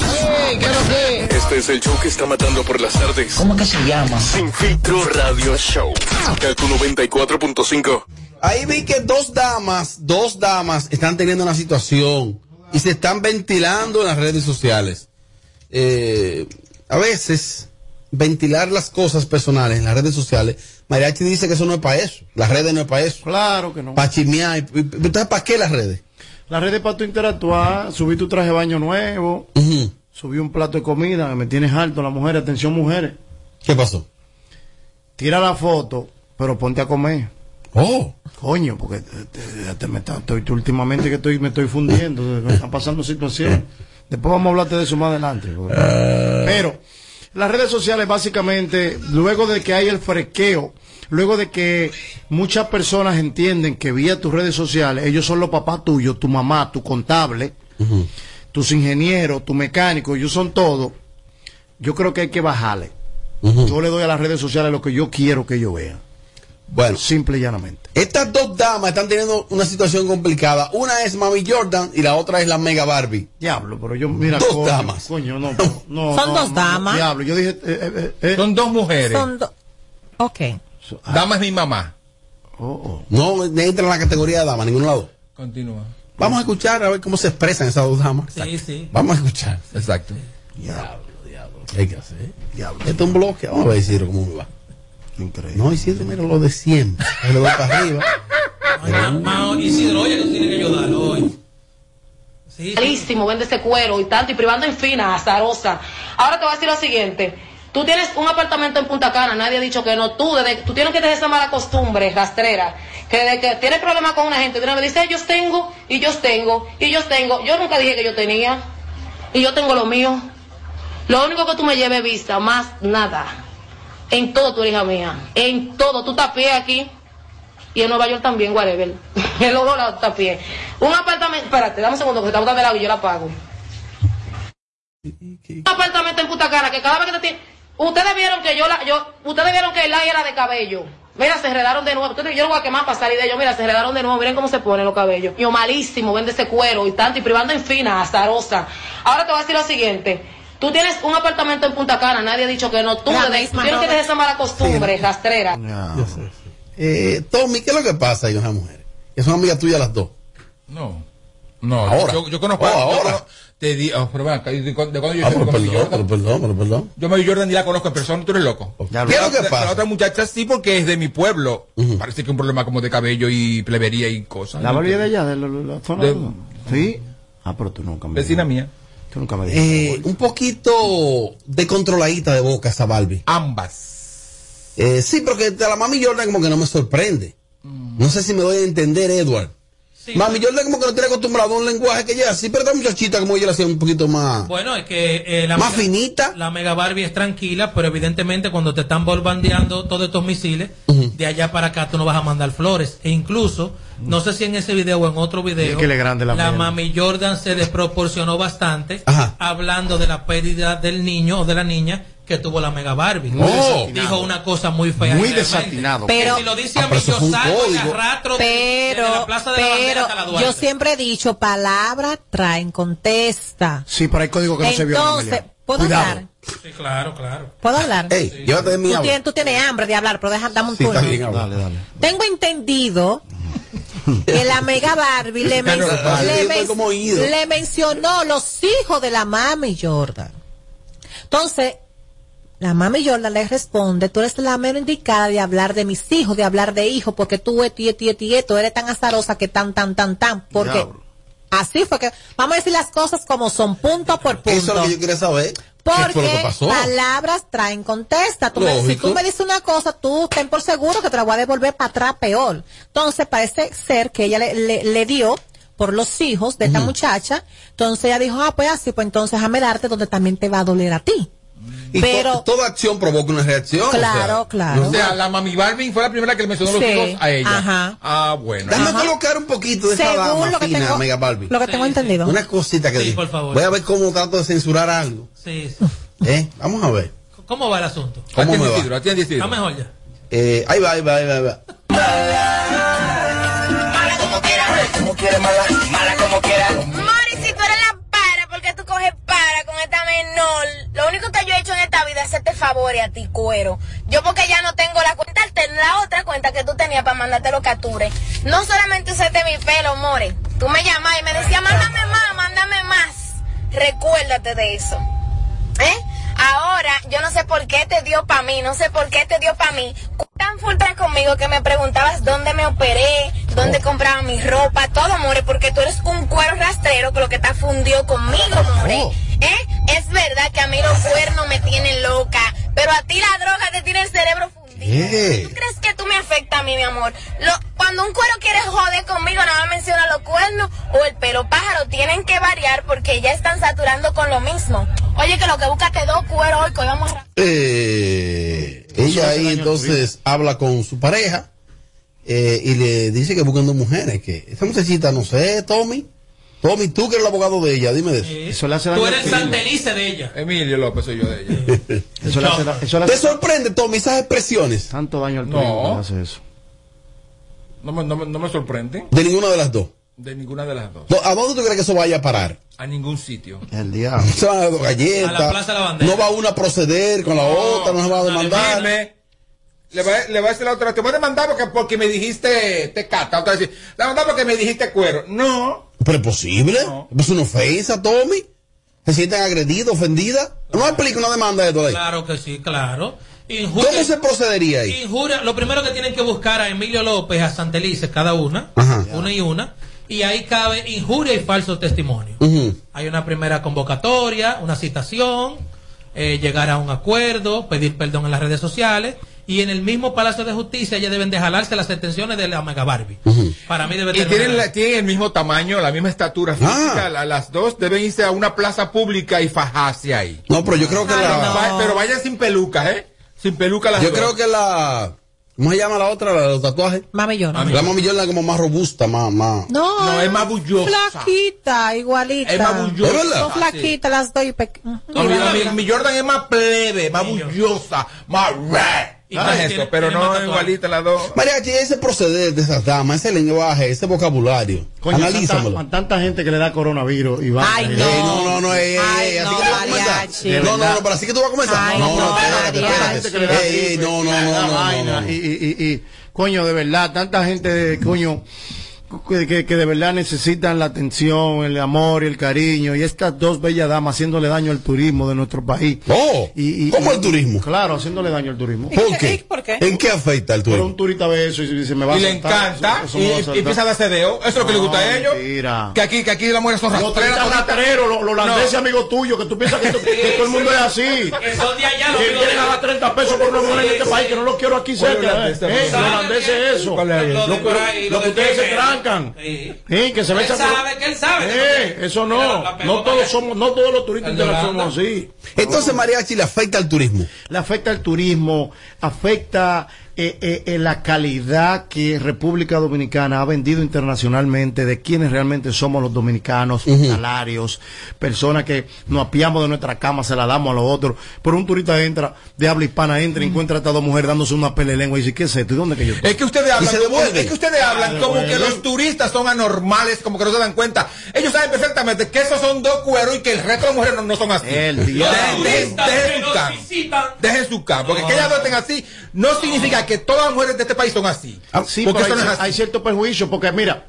Hey, ¿qué que? Este es el show que está matando por las tardes. ¿Cómo que se llama? Sin filtro radio show. Kaku 94.5. Ahí vi que dos damas, dos damas están teniendo una situación y se están ventilando en las redes sociales. Eh, a veces, ventilar las cosas personales en las redes sociales, Mariachi dice que eso no es para eso. Las redes no es para eso. Claro que no. Para chismear. Entonces, ¿para qué las redes? Las redes para tu interactuar, subir tu traje de baño nuevo, subir un plato de comida, que me tienes alto la mujer, atención mujeres. ¿Qué pasó? Tira la foto, pero ponte a comer. Oh. Coño, porque te- te- te- me está- estoy, últimamente que estoy, me estoy fundiendo, me están pasando situaciones. Después vamos a hablarte de eso más adelante. porque- Pero las redes sociales básicamente, luego de que hay el frequeo, luego de que muchas personas entienden que vía tus redes sociales, ellos son los papás tuyos, tu mamá, tu contable, tus ingenieros, tu mecánico, ellos son todo, yo creo que hay que bajarle. Yo le doy a las redes sociales lo que yo quiero que ellos vean. Bueno. Simple y llanamente. Estas dos damas están teniendo una situación complicada. Una es Mami Jordan y la otra es la Mega Barbie. Diablo, pero yo, mira, Dos coño, damas. Coño, no, no, Son no, dos no, damas. Diablo, yo dije. eh, eh, eh, Son dos mujeres. Son do- Ok. Dama es mi mamá. No entra en la categoría de dama, ninguno lado. Continúa. Vamos a escuchar a ver cómo se expresan esas dos damas. Sí, sí. Vamos a escuchar. Exacto. Diablo, diablo. ¿Qué hay que hacer? Diablo. Esto es un bloque. Vamos a ver, Isidro, cómo me va. Increíble. No, Isidro, mira lo de siempre. Le doy para arriba. Mao, Isidro, oye, que tú tienes que ayudarlo hoy. Malísimo, vende ese cuero y tanto, y privando en fina, azarosa. Ahora te voy a decir lo siguiente. Tú tienes un apartamento en Punta Cana, nadie ha dicho que no. Tú, desde, tú tienes que tener esa mala costumbre, rastrera, que desde que tienes problemas con una gente, de una vez dice, yo tengo, y yo tengo, y yo tengo. Yo nunca dije que yo tenía, y yo tengo lo mío. Lo único que tú me lleves vista, más nada. En todo, tu hija mía. En todo. Tú estás pie aquí. Y en Nueva York también, whatever. Los dos lados está pie. Un apartamento. Espérate, dame un segundo, que se el agua y yo la pago. Un apartamento en Punta Cana que cada vez que te tiene... Ustedes vieron que yo la... Yo, ustedes vieron que el aire era de cabello. Mira, se enredaron de nuevo. Ustedes, yo no voy a quemar para salir de ellos. Mira, se enredaron de nuevo. Miren cómo se ponen los cabellos. Yo malísimo, vende ese cuero y tanto. Y privando en fina, azarosa. Ahora te voy a decir lo siguiente. Tú tienes un apartamento en Punta Cana, nadie ha dicho que no. Tú, misma tienes que dejar esa mala costumbre, rastrera. Eh, Tommy, ¿qué es lo que pasa ahí con esas mujeres? Que son amigas tuyas las dos. No. No, Ahora. Yo, yo conozco Oh, yo ahora. conozco- te di, oh, pero acá, ¿de de cuándo yo Ah, pero perdón, Jordan? pero perdón, pero perdón. Yo Mary Jordan ni la conozco en persona, tú eres loco. ¿Qué es lo que La- pasa? La otra muchacha sí, porque es de mi pueblo. Parece que un problema como de cabello y plebería y cosas. ¿La Barbie de allá, de la, la zona? De- Sí. Ah, pero tú nunca me Vecina mía. Tú nunca me dijiste. Eh, un poquito descontroladita de boca esa Barbie. Ambas. Eh, sí, porque de la Mami Jordan como que no me sorprende. No sé si me doy a entender, Edward. Mami Jordan como que no tiene acostumbrado a un lenguaje que ella así, pero esta muchachita como ella la hacía un poquito más... Bueno, es que eh, la Más mega- finita. La Mega Barbie es tranquila, pero evidentemente cuando te están bombardeando todos estos misiles, de allá para acá tú no vas a mandar flores. E incluso, no sé si en ese video o en otro video, Es que le grande la. Mami Jordan se desproporcionó bastante hablando de la pérdida del niño o de la niña que tuvo la Mega Barbie. Desatinado. Dijo una cosa muy fea. Muy desatinado. Que Pero- si lo dice Ah, a pero mí, yo salgo y arrastro de- Pero, desde la Plaza de la Bandera pero hasta la yo siempre he dicho, palabra traen contesta. Sí, pero hay código que no se vio. Entonces, ¿puedo Cuidado. hablar? Sí, claro, claro. ¿Puedo hablar? Ey, llévate de mi tú, tienes, tú tienes hambre de hablar, pero deja, dame un Sí, turno. Dale, dale. Tengo entendido que la Mega Barbie le, men- le mencionó los hijos de la mami Jordan. Entonces, la mami Jordan le responde, tú eres la menos indicada de hablar de mis hijos, de hablar de hijos, porque tú esto y esto y esto esto, eres tan azarosa que tan, tan, tan, tan, porque Diablo. así fue que, vamos a decir las cosas como son, punto por punto. Eso es lo que yo quería saber. ¿Qué fue lo que Porque pasó? palabras traen contesta. Tú me- si tú me dices una cosa, tú ten por seguro que te la voy a devolver para atrás peor. Entonces parece ser que ella le, le- le dio por los hijos de esta muchacha. Entonces ella dijo, ah, pues así, pues entonces déjame darte donde también te va a doler a ti. Y Pero- to- toda acción provoca una reacción. Claro, o sea, claro. O sea, la mami Barbie fue la primera que le mencionó los Sí. hijos a ella. Ajá. Ah, bueno. Déjame colocar un poquito de esa Según dama lo que fina, tengo- Mega Barbie. Lo que tengo entendido. Una cosita que Sí, dijo. por favor. Voy a ver cómo trato de censurar algo. Sí, sí. ¿Eh? Vamos a ver. ¿Cómo va el asunto? ¿Cómo me va? Isidro, atiende Isidro. Está mejor ya. Eh, ahí va, ahí va, ahí va. Ahí va. Mala como quiera, como quiera, mala, mala como quiera. Mori, si tú eres la para, porque tú coges para con esta menor? Lo único que yo he hecho en esta vida es hacerte favores a ti, cuero. Yo porque ya no tengo la cuenta, la otra cuenta que tú tenías para mandarte los captures. No solamente usaste mi pelo, More. Tú me llamabas y me decías, mándame más, mándame más. Recuérdate de eso. ¿Eh? Ahora, yo no sé por qué te dio para mí, no sé por qué te dio para mí. Tan full conmigo que me preguntabas dónde me operé, dónde compraba mi ropa, todo, more, porque tú eres un cuero rastrero que lo que está fundido conmigo, more. ¿Eh? Es verdad que a mí los cuernos me tienen loca, pero a ti la droga te tiene el cerebro fundido. ¿Qué? ¿Tú crees que tú me afecta a mí, mi amor? Lo- cuando un cuero quiere joder conmigo, nada más menciona los cuernos o el pelo pájaro. Tienen que variar porque ya están saturando con lo mismo. Oye, que lo que buscaste dos cueros hoy, que hoy vamos a... Eh, ella ahí entonces habla con su pareja eh, y le dice que buscan dos mujeres. Que esa muchachita, no sé, Tommy. Tommy, tú que eres el abogado de ella, dime de eso. Eso le hace Tú eres el santelice de ella. Emilio López soy yo de ella. Eso le hace, da- eso le ¿Te sorprende, Tommy, esas expresiones? tanto daño al No. primo cuando hace eso. No me, no, me, no me sorprende De ninguna de las dos. de ninguna de las dos. No, ¿A dónde tú crees que eso vaya a parar? A ningún sitio. El diablo. Se van a dar dos galletas. A la Plaza de la Bandera. No va una a proceder con la otra, no se va a demandar. Le va, le va a decir la otra, te voy a demandar porque, porque me dijiste tecata. Otra vez decir, la demandar porque me dijiste cuero. No. Pero es posible. No. Es una ofensa, Tommy. Se sienten agredidos, ofendidas. No aplica una demanda de todo ahí. Claro que sí, claro. Injuria, ¿Cómo se procedería ahí? injuria, lo primero que tienen que buscar a Emilio López, a Santelice, cada una, Ajá. una y una, y ahí cabe injuria y falso testimonio. Ujú. Hay una primera convocatoria, una citación, eh, llegar a un acuerdo, pedir perdón en las redes sociales, y en el mismo Palacio de Justicia ya deben de jalarse las detenciones de la Mega Barbie. Para mí debe Y tienen, la- tienen el mismo tamaño, la misma estatura física. la- las dos deben irse a una plaza pública y fajarse ahí. No, pero yo creo que la. va- pero vayan sin pelucas, ¿eh? Sin peluca las Yo dos. creo que la. ¿Cómo se llama la otra, la de los tatuajes? Mami Jordan. La Mami Jordan como más robusta, más, más. No, No, es más bullosa. Flaquita, igualita. Es más bullosa. ¿Es? Son flaquitas las dos. y pe- No, mi, mi- mi Jordan es más plebe, más bullosa, más red. Y Ah, eso, tiene- pero tiene no igualita las dos. Mariachi, ese proceder de esas damas, ese lenguaje, ese vocabulario. Coño, Analízamelo. tanta, tanta gente que le da coronavirus y va. Ay, no, no, no, ey, ey, Ay, ey, así no, que tú vas a comenzar. No, no, no, pero así que tú vas a comenzar. Ay, no, no, no, espérate, espérate. Ey, ey, no, no, no, no, no, no. Y, y, y, coño, de verdad, tanta gente, coño, que, que, que de verdad necesitan la atención, el amor y el cariño. Y estas dos bellas damas haciéndole daño al turismo de nuestro país. Oh, y, y- ¿cómo y- el turismo? Claro, haciéndole daño al turismo. ¿Por qué? ¿En qué afecta el Pero turismo? un turista ve eso y se me va Y a le saltar, encanta, eso- eso y, me va a y empieza a darse deo. Eso es lo que le gusta a ellos. Mentira. Que aquí, que aquí las mujeres son Los rastreras. toditas. rateros, los, los holandeses No. amigos tuyos, que tú piensas que, todo el mundo es así. Que son de allá, los que a dar 30 pesos por una mujer en este país, que no los quiero aquí ¿Cuál cerca. holandés, ¿eh? Los holandeses es eso. Lo que de ustedes se Yemen. Trancan. Sí. Sí, que se Él sabe, que él sabe. Eh, eso no. No todos somos, no todos los turistas somos así. Entonces, Mariachi, le afecta al turismo. Le afecta el turismo, afecta eh, eh, eh, la calidad que República Dominicana ha vendido internacionalmente de quienes realmente somos los dominicanos, salarios, personas que nos apiamos de nuestra cama, se la damos a los otros. Pero un turista entra, de habla hispana, entra y encuentra a estas dos mujeres dándose una pele lengua y dice, ¿qué es esto? ¿Y dónde que yo estoy? Es que ustedes hablan, devuelven. es que ustedes hablan como que los turistas son anormales, como que no se dan cuenta. Ellos saben perfectamente que esos son dos cueros y que el resto de las mujeres no, no son así. El diablo. Dejen- dejen- su visitan. Dejen su can. Porque que ellas no estén así no significa que todas las mujeres de este país son así. Sí, porque eso hay, no es así. hay cierto perjuicio, porque mira,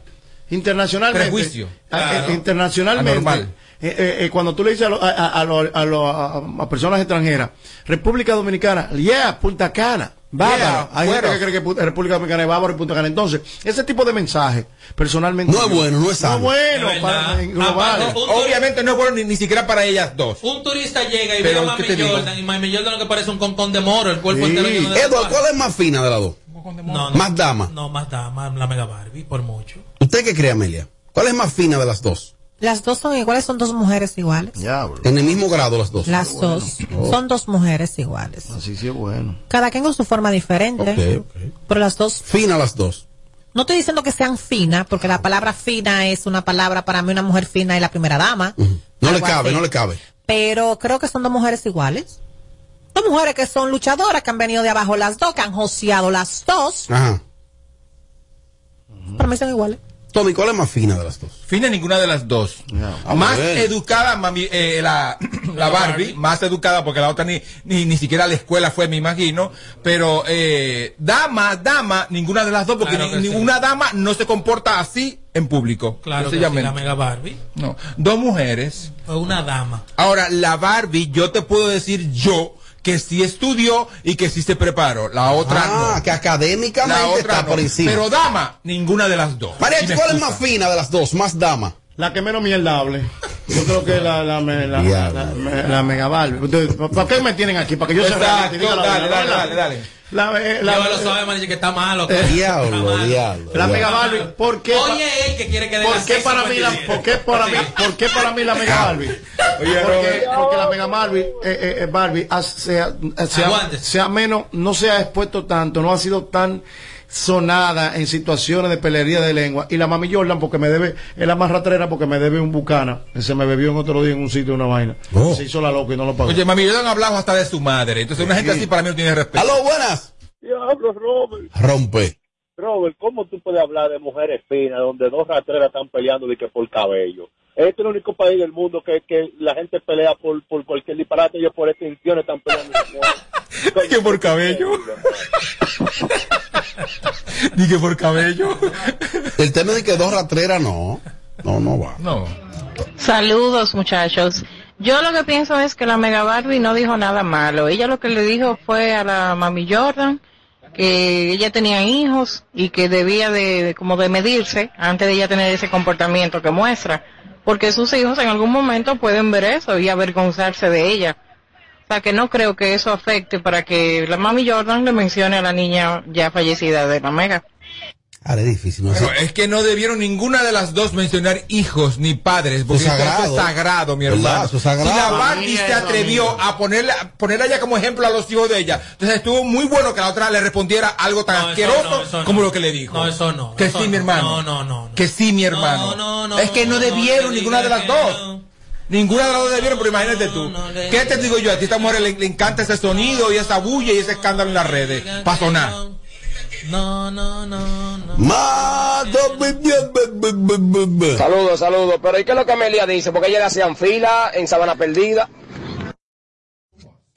internacionalmente, Prejuicio. Claro. eh, internacionalmente, eh, eh, eh, cuando tú le dices a, lo- a, a, lo- a lo- a- a personas extranjeras, República Dominicana, yeah, Punta Cana, bárbaro. Yeah, hay bueno. gente que cree que República Dominicana es bárbaro y Punta Cana. Entonces, ese tipo de mensaje, personalmente, No es bueno, no es sano. No es bueno para, verdad. en global. Aparte, un- Obviamente no es bueno ni, ni siquiera para ellas dos. Un turista llega y Pero, ve a ¿qué Mami? Jordan y Mami Jordan lo que parece un concón de moro, el cuerpo Sí. entero lleno de Edward, tatuajes. ¿cuál es más fina de las dos? No, no, Más dama. No, más dama, la Mega Barbie, por mucho. ¿Usted qué cree, Amelia? ¿Cuál es más fina de las dos? Las dos son iguales, son dos mujeres iguales. Diablo. En el mismo grado las dos. Las dos son dos mujeres iguales. Así sí es bueno. Cada quien con su forma diferente. Ok, ok. Pero las dos, Fina las dos. no estoy diciendo que sean finas, porque la palabra fina es una palabra para mí, una mujer fina es la primera dama. No le cabe, así. no le cabe. Pero creo que son dos mujeres iguales. Dos mujeres que son luchadoras, que han venido de abajo las dos, que han joseado las dos. Ajá. Para mí son iguales. Tommy, ¿cuál es más fina de las dos? Fina ninguna de las dos. Más educada mami, eh, la, la Barbie, más educada porque la otra ni, ni, ni siquiera a la escuela fue, me imagino. Pero eh, dama, dama, ninguna de las dos, porque Claro ni- que sí. ninguna dama no se comporta así en público. Claro que sí, la Mega Barbie. No, dos mujeres. O una dama. Ahora, la Barbie, yo te puedo decir yo que sí estudió y que sí se preparó. La otra Ah, no. que académicamente La otra está no. por encima. Pero dama, ninguna de las dos. Me ¿cuál es más fina de las dos? Más dama. La que menos mierda hable. Yo creo que la, la, me- la, la, me- la Mega ¿Para qué me tienen aquí? Para que yo se la dale, dale, dale, dale. La, eh, la- suave, Marichi, que está malo. que- está Diablo, malo. diablo. la Mega. Barbie, ¿por qué? Oye, él que quiere que ¿Por qué para mí la, 6.57? por qué para mí, por qué para mí la Mega Barbie? Oye, porque, porque la Mega Barbie, eh, eh, eh, Barbie ha- sea, sea menos, no se ha expuesto tanto, no ha sido tan sonada en situaciones de pelería de lengua. Y la Mami Jordan, porque me debe, es la más ratrera porque me debe un bucana. que Se me bebió en otro día en un sitio una vaina. Oh. Se hizo la loca y no lo pagó. Oye, mami, yo han hablado hasta de su madre. Entonces, una gente así para mí no tiene respeto. Aló, buenas. Diablo, Robert. Rompe. Robert, ¿cómo tú puedes hablar de mujeres finas donde dos rastreras están peleando de que por cabello? Este es el único país del mundo que, que la gente pelea por, por cualquier disparate. Ellos por extinción están peleando. que por cabello. Dije por cabello. El tema de que dos ratreras no. No, no va. No. Saludos muchachos. Yo lo que pienso es que la Mega Barbie no dijo nada malo. Ella lo que le dijo fue a la Mami Jordan que ella tenía hijos y que debía de, de como de medirse antes de ella tener ese comportamiento que muestra. Porque sus hijos en algún momento pueden ver eso y avergonzarse de ella. O sea que no creo que eso afecte para que la Mami Jordan le mencione a la niña ya fallecida de la Mega. Ahora es difícil. No Pero es que no debieron ninguna de las dos mencionar hijos ni padres, porque Eso es eso sagrado. es sagrado, mi hermano. Es sagrado. Si la Familia se atrevió familia. a ponerla, poner a ella como ejemplo a los hijos de ella, entonces estuvo muy bueno que la otra le respondiera algo tan No, asqueroso no, no. como lo que le dijo. No, eso no. Que eso sí, mi no. hermano. No, no, no. Que sí, mi hermano. no, no, es que no no, debieron no ninguna de las dos. Ninguna de las dos debieron, pero imagínate tú. ¿Qué te digo yo? A ti esta mujer le, le encanta ese sonido y esa bulla y ese escándalo en las redes. Para sonar. No, no, no, no. Saludos, saludos. Pero ¿y qué es lo que Amelia dice? Porque ella le hacían fila en Sabana Perdida.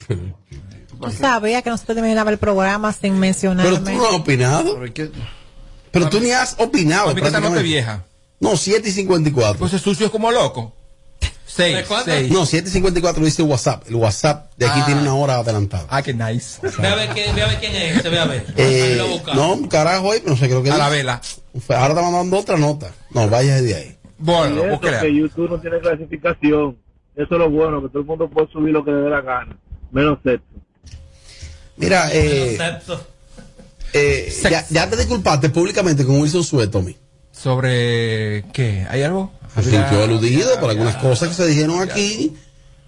Tú sabías que no se terminaba el programa sin mencionarme. Pero tú no has opinado. Pero tú ni has opinado. Es prácticamente. vieja. No, 7 y 54. Pues es sucio como loco. Seis, seis. No, 7 y 54 dice WhatsApp. El WhatsApp de aquí Ah. tiene una hora adelantada. Ah, qué nice. Ve a ver, quién, ve a ver quién es ese, ve a ver. Eh, no, carajo, no sé qué es lo que A la vela. Ahora te mandando otra nota. No, vaya de ahí. Bueno, eso que YouTube no tiene clasificación. Eso es lo bueno, que todo el mundo puede subir lo que le dé la gana. Menos sexo. Mira, eh, Sexo. eh, ya, ya te disculpaste públicamente con Wilson Sue, Tommy. ¿Sobre qué? ¿Hay algo? Se sintió aludido por algunas cosas que se dijeron aquí.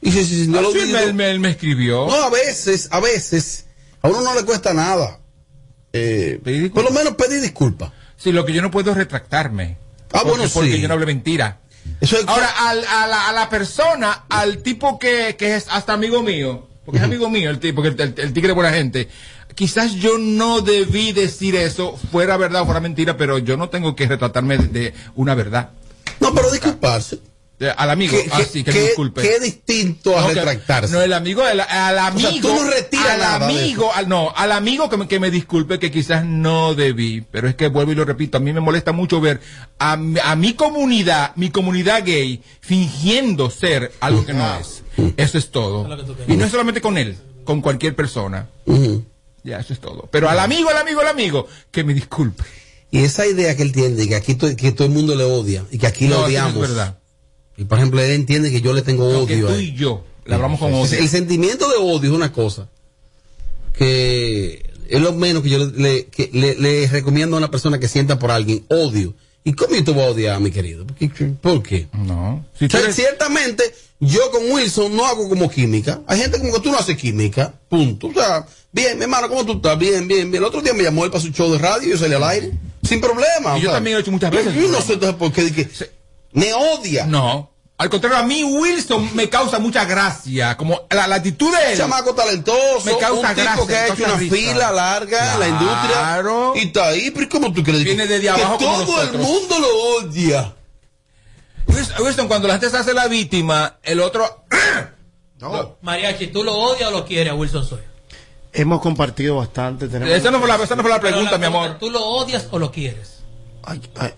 Y se sintió Ah, sí, aludido. me, escribió. No, a veces, a veces, a uno no le cuesta nada. Eh, por lo menos pedir disculpas. Sí, lo que yo no puedo es retractarme. Ah, Porque- bueno, Porque sí. yo no hablé mentira. Eso es- Ahora, al- a, la, a la persona, al tipo que, que es hasta amigo mío, porque es amigo mío el tipo, el, el- el tigre buena gente, quizás yo no debí decir eso, fuera verdad o fuera mentira, pero yo no tengo que retratarme de, de una verdad. No, pero disculparse. De- Al amigo, ¿Qué- así que qué- me disculpe. qué distinto a No, que- retractarse? No, el amigo, el- al amigo. O sea, tú no retiras al nada de amigo, al, no, al amigo que me, que me disculpe que quizás no debí, pero es que vuelvo y lo repito, a mí me molesta mucho ver a, mi- a mi comunidad, mi comunidad gay, fingiendo ser algo que no es. Eso es todo. Y no es solamente con él, con cualquier persona. Ya, eso es todo. Pero al amigo, al amigo, al amigo, que me disculpe. Y esa idea que él tiene, que aquí to- que todo el mundo le odia y que aquí No, lo eso no es odiamos. verdad. Y por ejemplo, él entiende que yo le tengo odio. que tú a él. y yo le hablamos con odio. El sentimiento de odio es una cosa que es lo menos que yo le, le- que le- le recomiendo a una persona que sienta por alguien odio. ¿Y cómo yo te voy a odiar, mi querido? ¿Por qué? ¿Por qué? No. O sea, Ciertamente, yo con Wilson no hago como química. Hay gente como que tú no haces química. Punto. O sea, bien, mi hermano, ¿cómo tú estás? Bien, bien, bien. El otro día me llamó él para su show de radio y yo salí al aire. Sin problema. Y yo sea. también lo he hecho muchas veces. Yo no sé entonces por qué. que me odia. No. Al contrario, a mí Wilson me causa mucha gracia. Como la, la actitud de él. Chamaco talentoso, Me causa un tipo gracia, que ha hecho una risa. fila larga en la Claro. industria. Y está ahí, pero ¿cómo tú crees? Viene desde que abajo como todo el mundo lo odia. Wilson, cuando la gente se hace la víctima, el otro. No. Mariachi, ¿tú lo odias o lo quieres a Wilson Soy? Hemos compartido bastante. tenemos- Esa no fue la, esa no fue la pregunta, mi amor. ¿Tú lo odias o lo quieres? Ay, ay.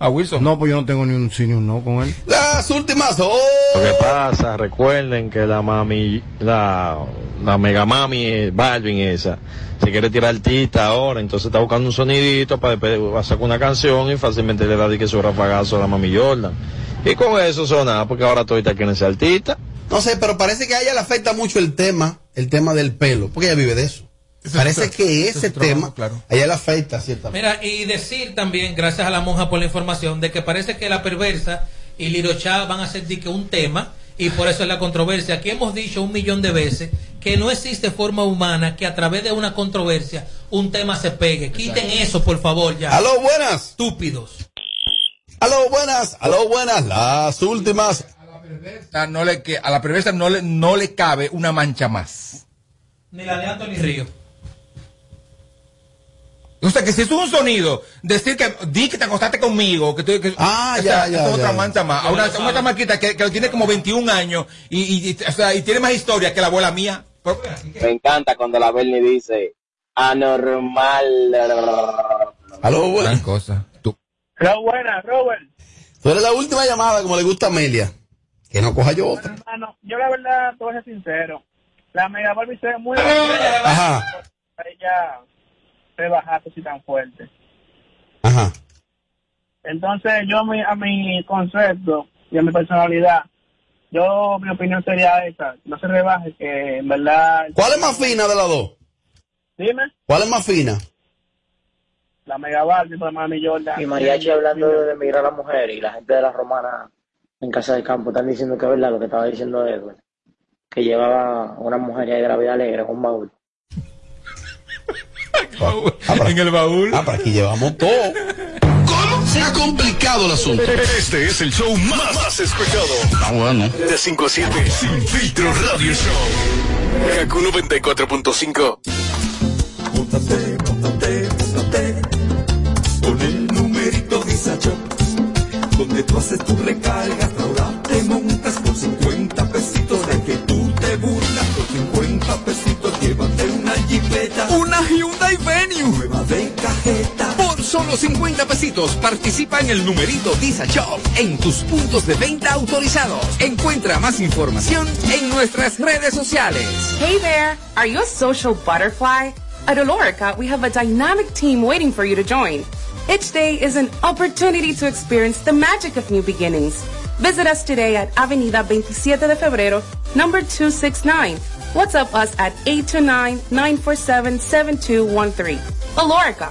A Wilson. No, pues yo no tengo ni un sí ni un no con él. Las últimas. Lo que pasa, recuerden que la mami, la, la mega mami Balvin esa, se quiere tirar artista ahora, entonces está buscando un sonidito para después sacar una canción y fácilmente le da de que su rafagazo a la mami Jordan. Y con eso suena, porque ahora todavía quieren ser artista. No sé, pero parece que a ella le afecta mucho el tema, el tema del pelo, porque ella vive de eso. Parece que ese trabajo, tema claro. a ella le afecta ciertamente. Mira, y decir también, gracias a la monja por la información, de que parece que la perversa y Lirochá van a ser de que un tema, y por eso es la controversia. Aquí hemos dicho un millón de veces que no existe forma humana que a través de una controversia un tema se pegue. Quiten eso, por favor, ya. Aló, buenas. Estúpidos. Aló, buenas. Aló, buenas. Las últimas. Ah, no le, que a la perversa no le, no le cabe una mancha más. Ni la de Anthony Río. O sea, que si es un sonido, decir que di que te acostaste conmigo, que, tú- que Ah, o ya, sea, ya, es otra ya. mancha más. A Una, una chamaquita que, que tiene como 21 años y, y- y- o sea, y tiene más historia que la abuela mía. Me encanta cuando la Bernie dice anormal. Aló, buenas. Gran cosa. Tú. Buena, Robert. Tú eres la última llamada, como le gusta a Amelia. Que no coja yo otra. Hermano, yo la verdad, te voy a ser sincero. La Mega Barbie se ve muy Ajá. ella rebajaste así tan fuerte. Ajá. Entonces, yo a mi, a mi concepto y a mi personalidad, yo, mi opinión sería esa. No se rebaje, que en verdad... ¿Cuál es más fina de las dos? Dime. ¿Cuál es más fina? La Mega Barbie fue Mami Jordan. Y Mariachi hablando de emigrar a la mujer y la gente de la romana en Casa del Campo están diciendo que es verdad lo que estaba diciendo Edwin. Que llevaba una mujer ahí de la vida alegre con un baúl. En el baúl. Ah, para aquí llevamos todo. ¿Cómo? Se ha complicado el asunto. Este es el show más, más escuchado. Ah, bueno. De 5 a 7, Sin Filtro Radio Show. Kaku 94.5. Móntate, móntate, móntate con el numerito Disacho. Donde tú haces tu recarga, solo 50 pesitos participa en el numerito Disa Shop en tus puntos de venta autorizados. Encuentra más información en nuestras redes sociales. Hey there, are you a social butterfly? At Olorica, we have a dynamic team waiting for you to join. Each day is an opportunity to experience the magic of new beginnings. Visit us today at Avenida 27 de Febrero, number 269. WhatsApp us at 829-947-7213. Olorica,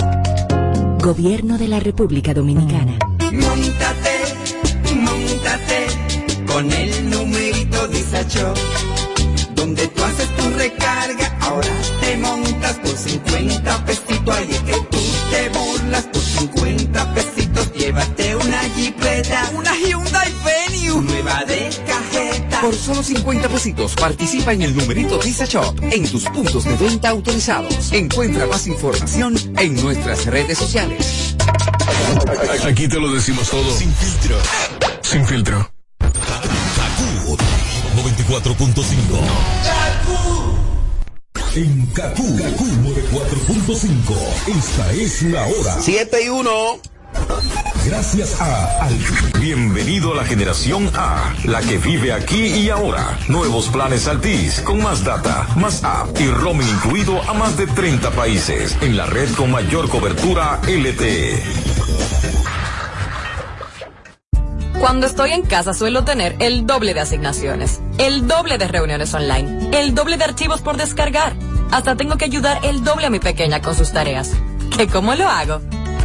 Gobierno de la República Dominicana. Móntate, móntate con el numerito Disacho. Donde tú haces tu recarga, ahora te montas por 50 pesitos. Ahí es que tú te burlas por 50 pesitos. Llévate una jipeta. Una Hyundai Venue. Nueva de. Por solo 50 pesitos participa en el numerito Visa Shop en tus puntos de venta autorizados. Encuentra más información en nuestras redes sociales. Aquí te lo decimos todo. Sin filtro. Sin filtro. Kaku 94.5. En Kaku, Kaku 94.5. Esta es la hora. 7 y 1. Gracias a Al. Bienvenido a la generación A, la que vive aquí y ahora. Nuevos planes Altis, con más data, más app y roaming incluido a más de 30 países, en la red con mayor cobertura LTE. Cuando estoy en casa suelo tener el doble de asignaciones, el doble de reuniones online, el doble de archivos por descargar. Hasta tengo que ayudar el doble a mi pequeña con sus tareas. ¿Que cómo lo hago?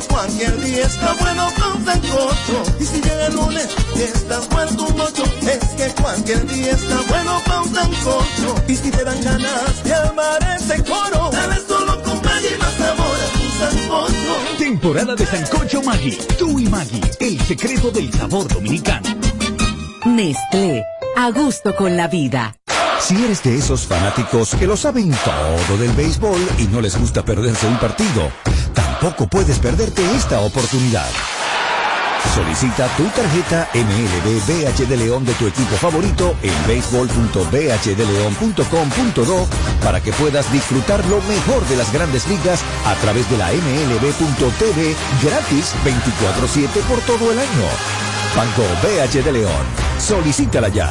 Que cualquier día está bueno con sancocho. Y si llega el lunes y estás muerto un mocho, es que cualquier día está bueno con sancocho. Y si te dan ganas de armar ese coro, dale solo con Maggi más sabor a tu sancocho. Temporada de Sancocho Maggi. Tú y Maggi, el secreto del sabor dominicano. Nestlé, a gusto con la vida. Si eres de esos fanáticos que lo saben todo del béisbol y no les gusta perderse un partido, tampoco puedes perderte esta oportunidad. Solicita tu tarjeta MLB BH de León de tu equipo favorito en béisbol.bhdeleon.com.do para que puedas disfrutar lo mejor de las grandes ligas a través de la MLB.tv gratis 24-7 por todo el año. Banco BH de León. Solicítala ya.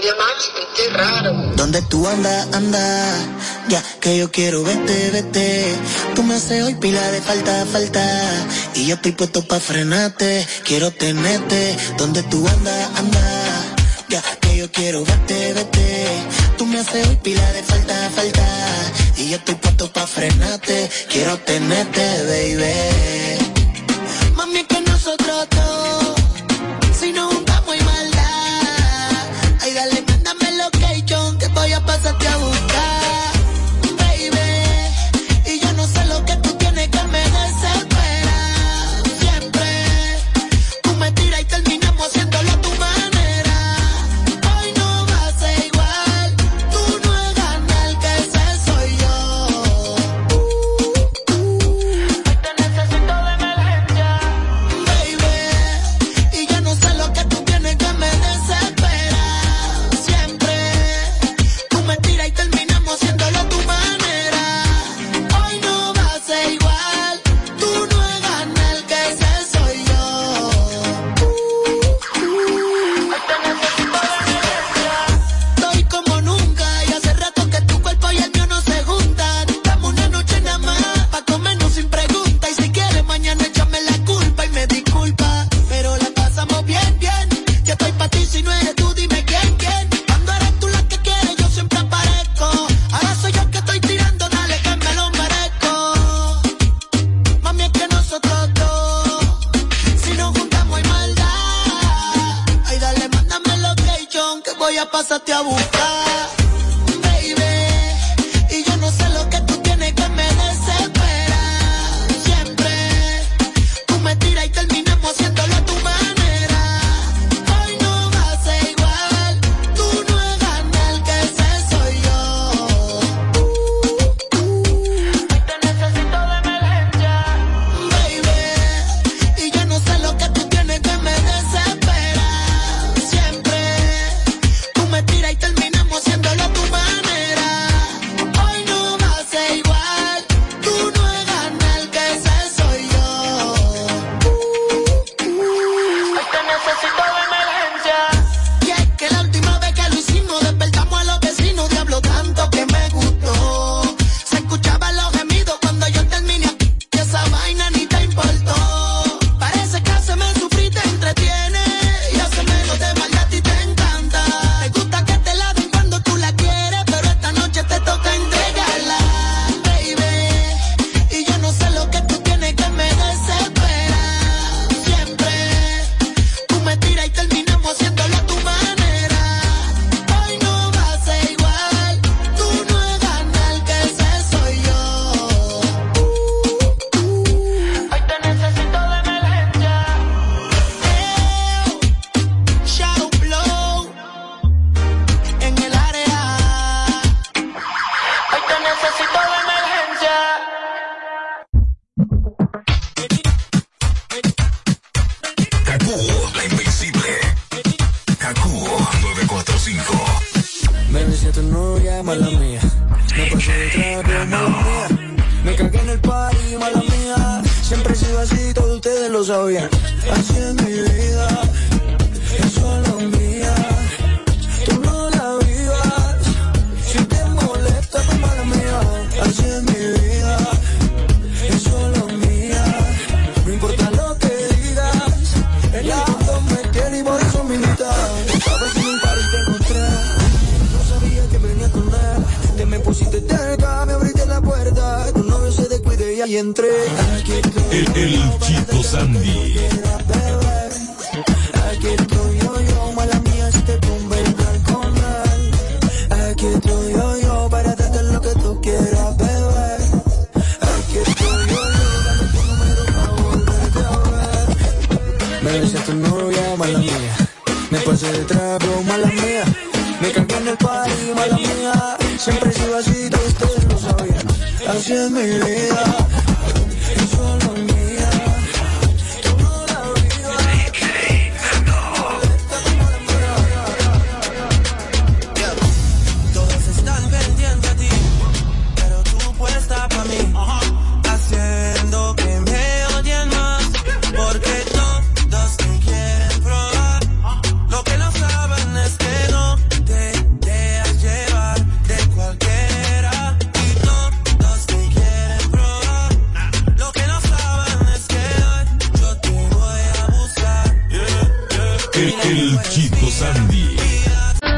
quería tú andas, anda? Ya que yo quiero vete, vete. Tú me haces hoy pila de falta, falta. Y yo estoy puesto pa' frenarte, quiero tenerte. ¿Dónde tú andas, anda? Ya que yo quiero vete, vete. Tú me haces hoy pila de falta, falta. Y yo estoy puesto pa' frenarte, quiero tenerte, baby. Mami, que nosotros dos, si no voy a pasarte a buscar.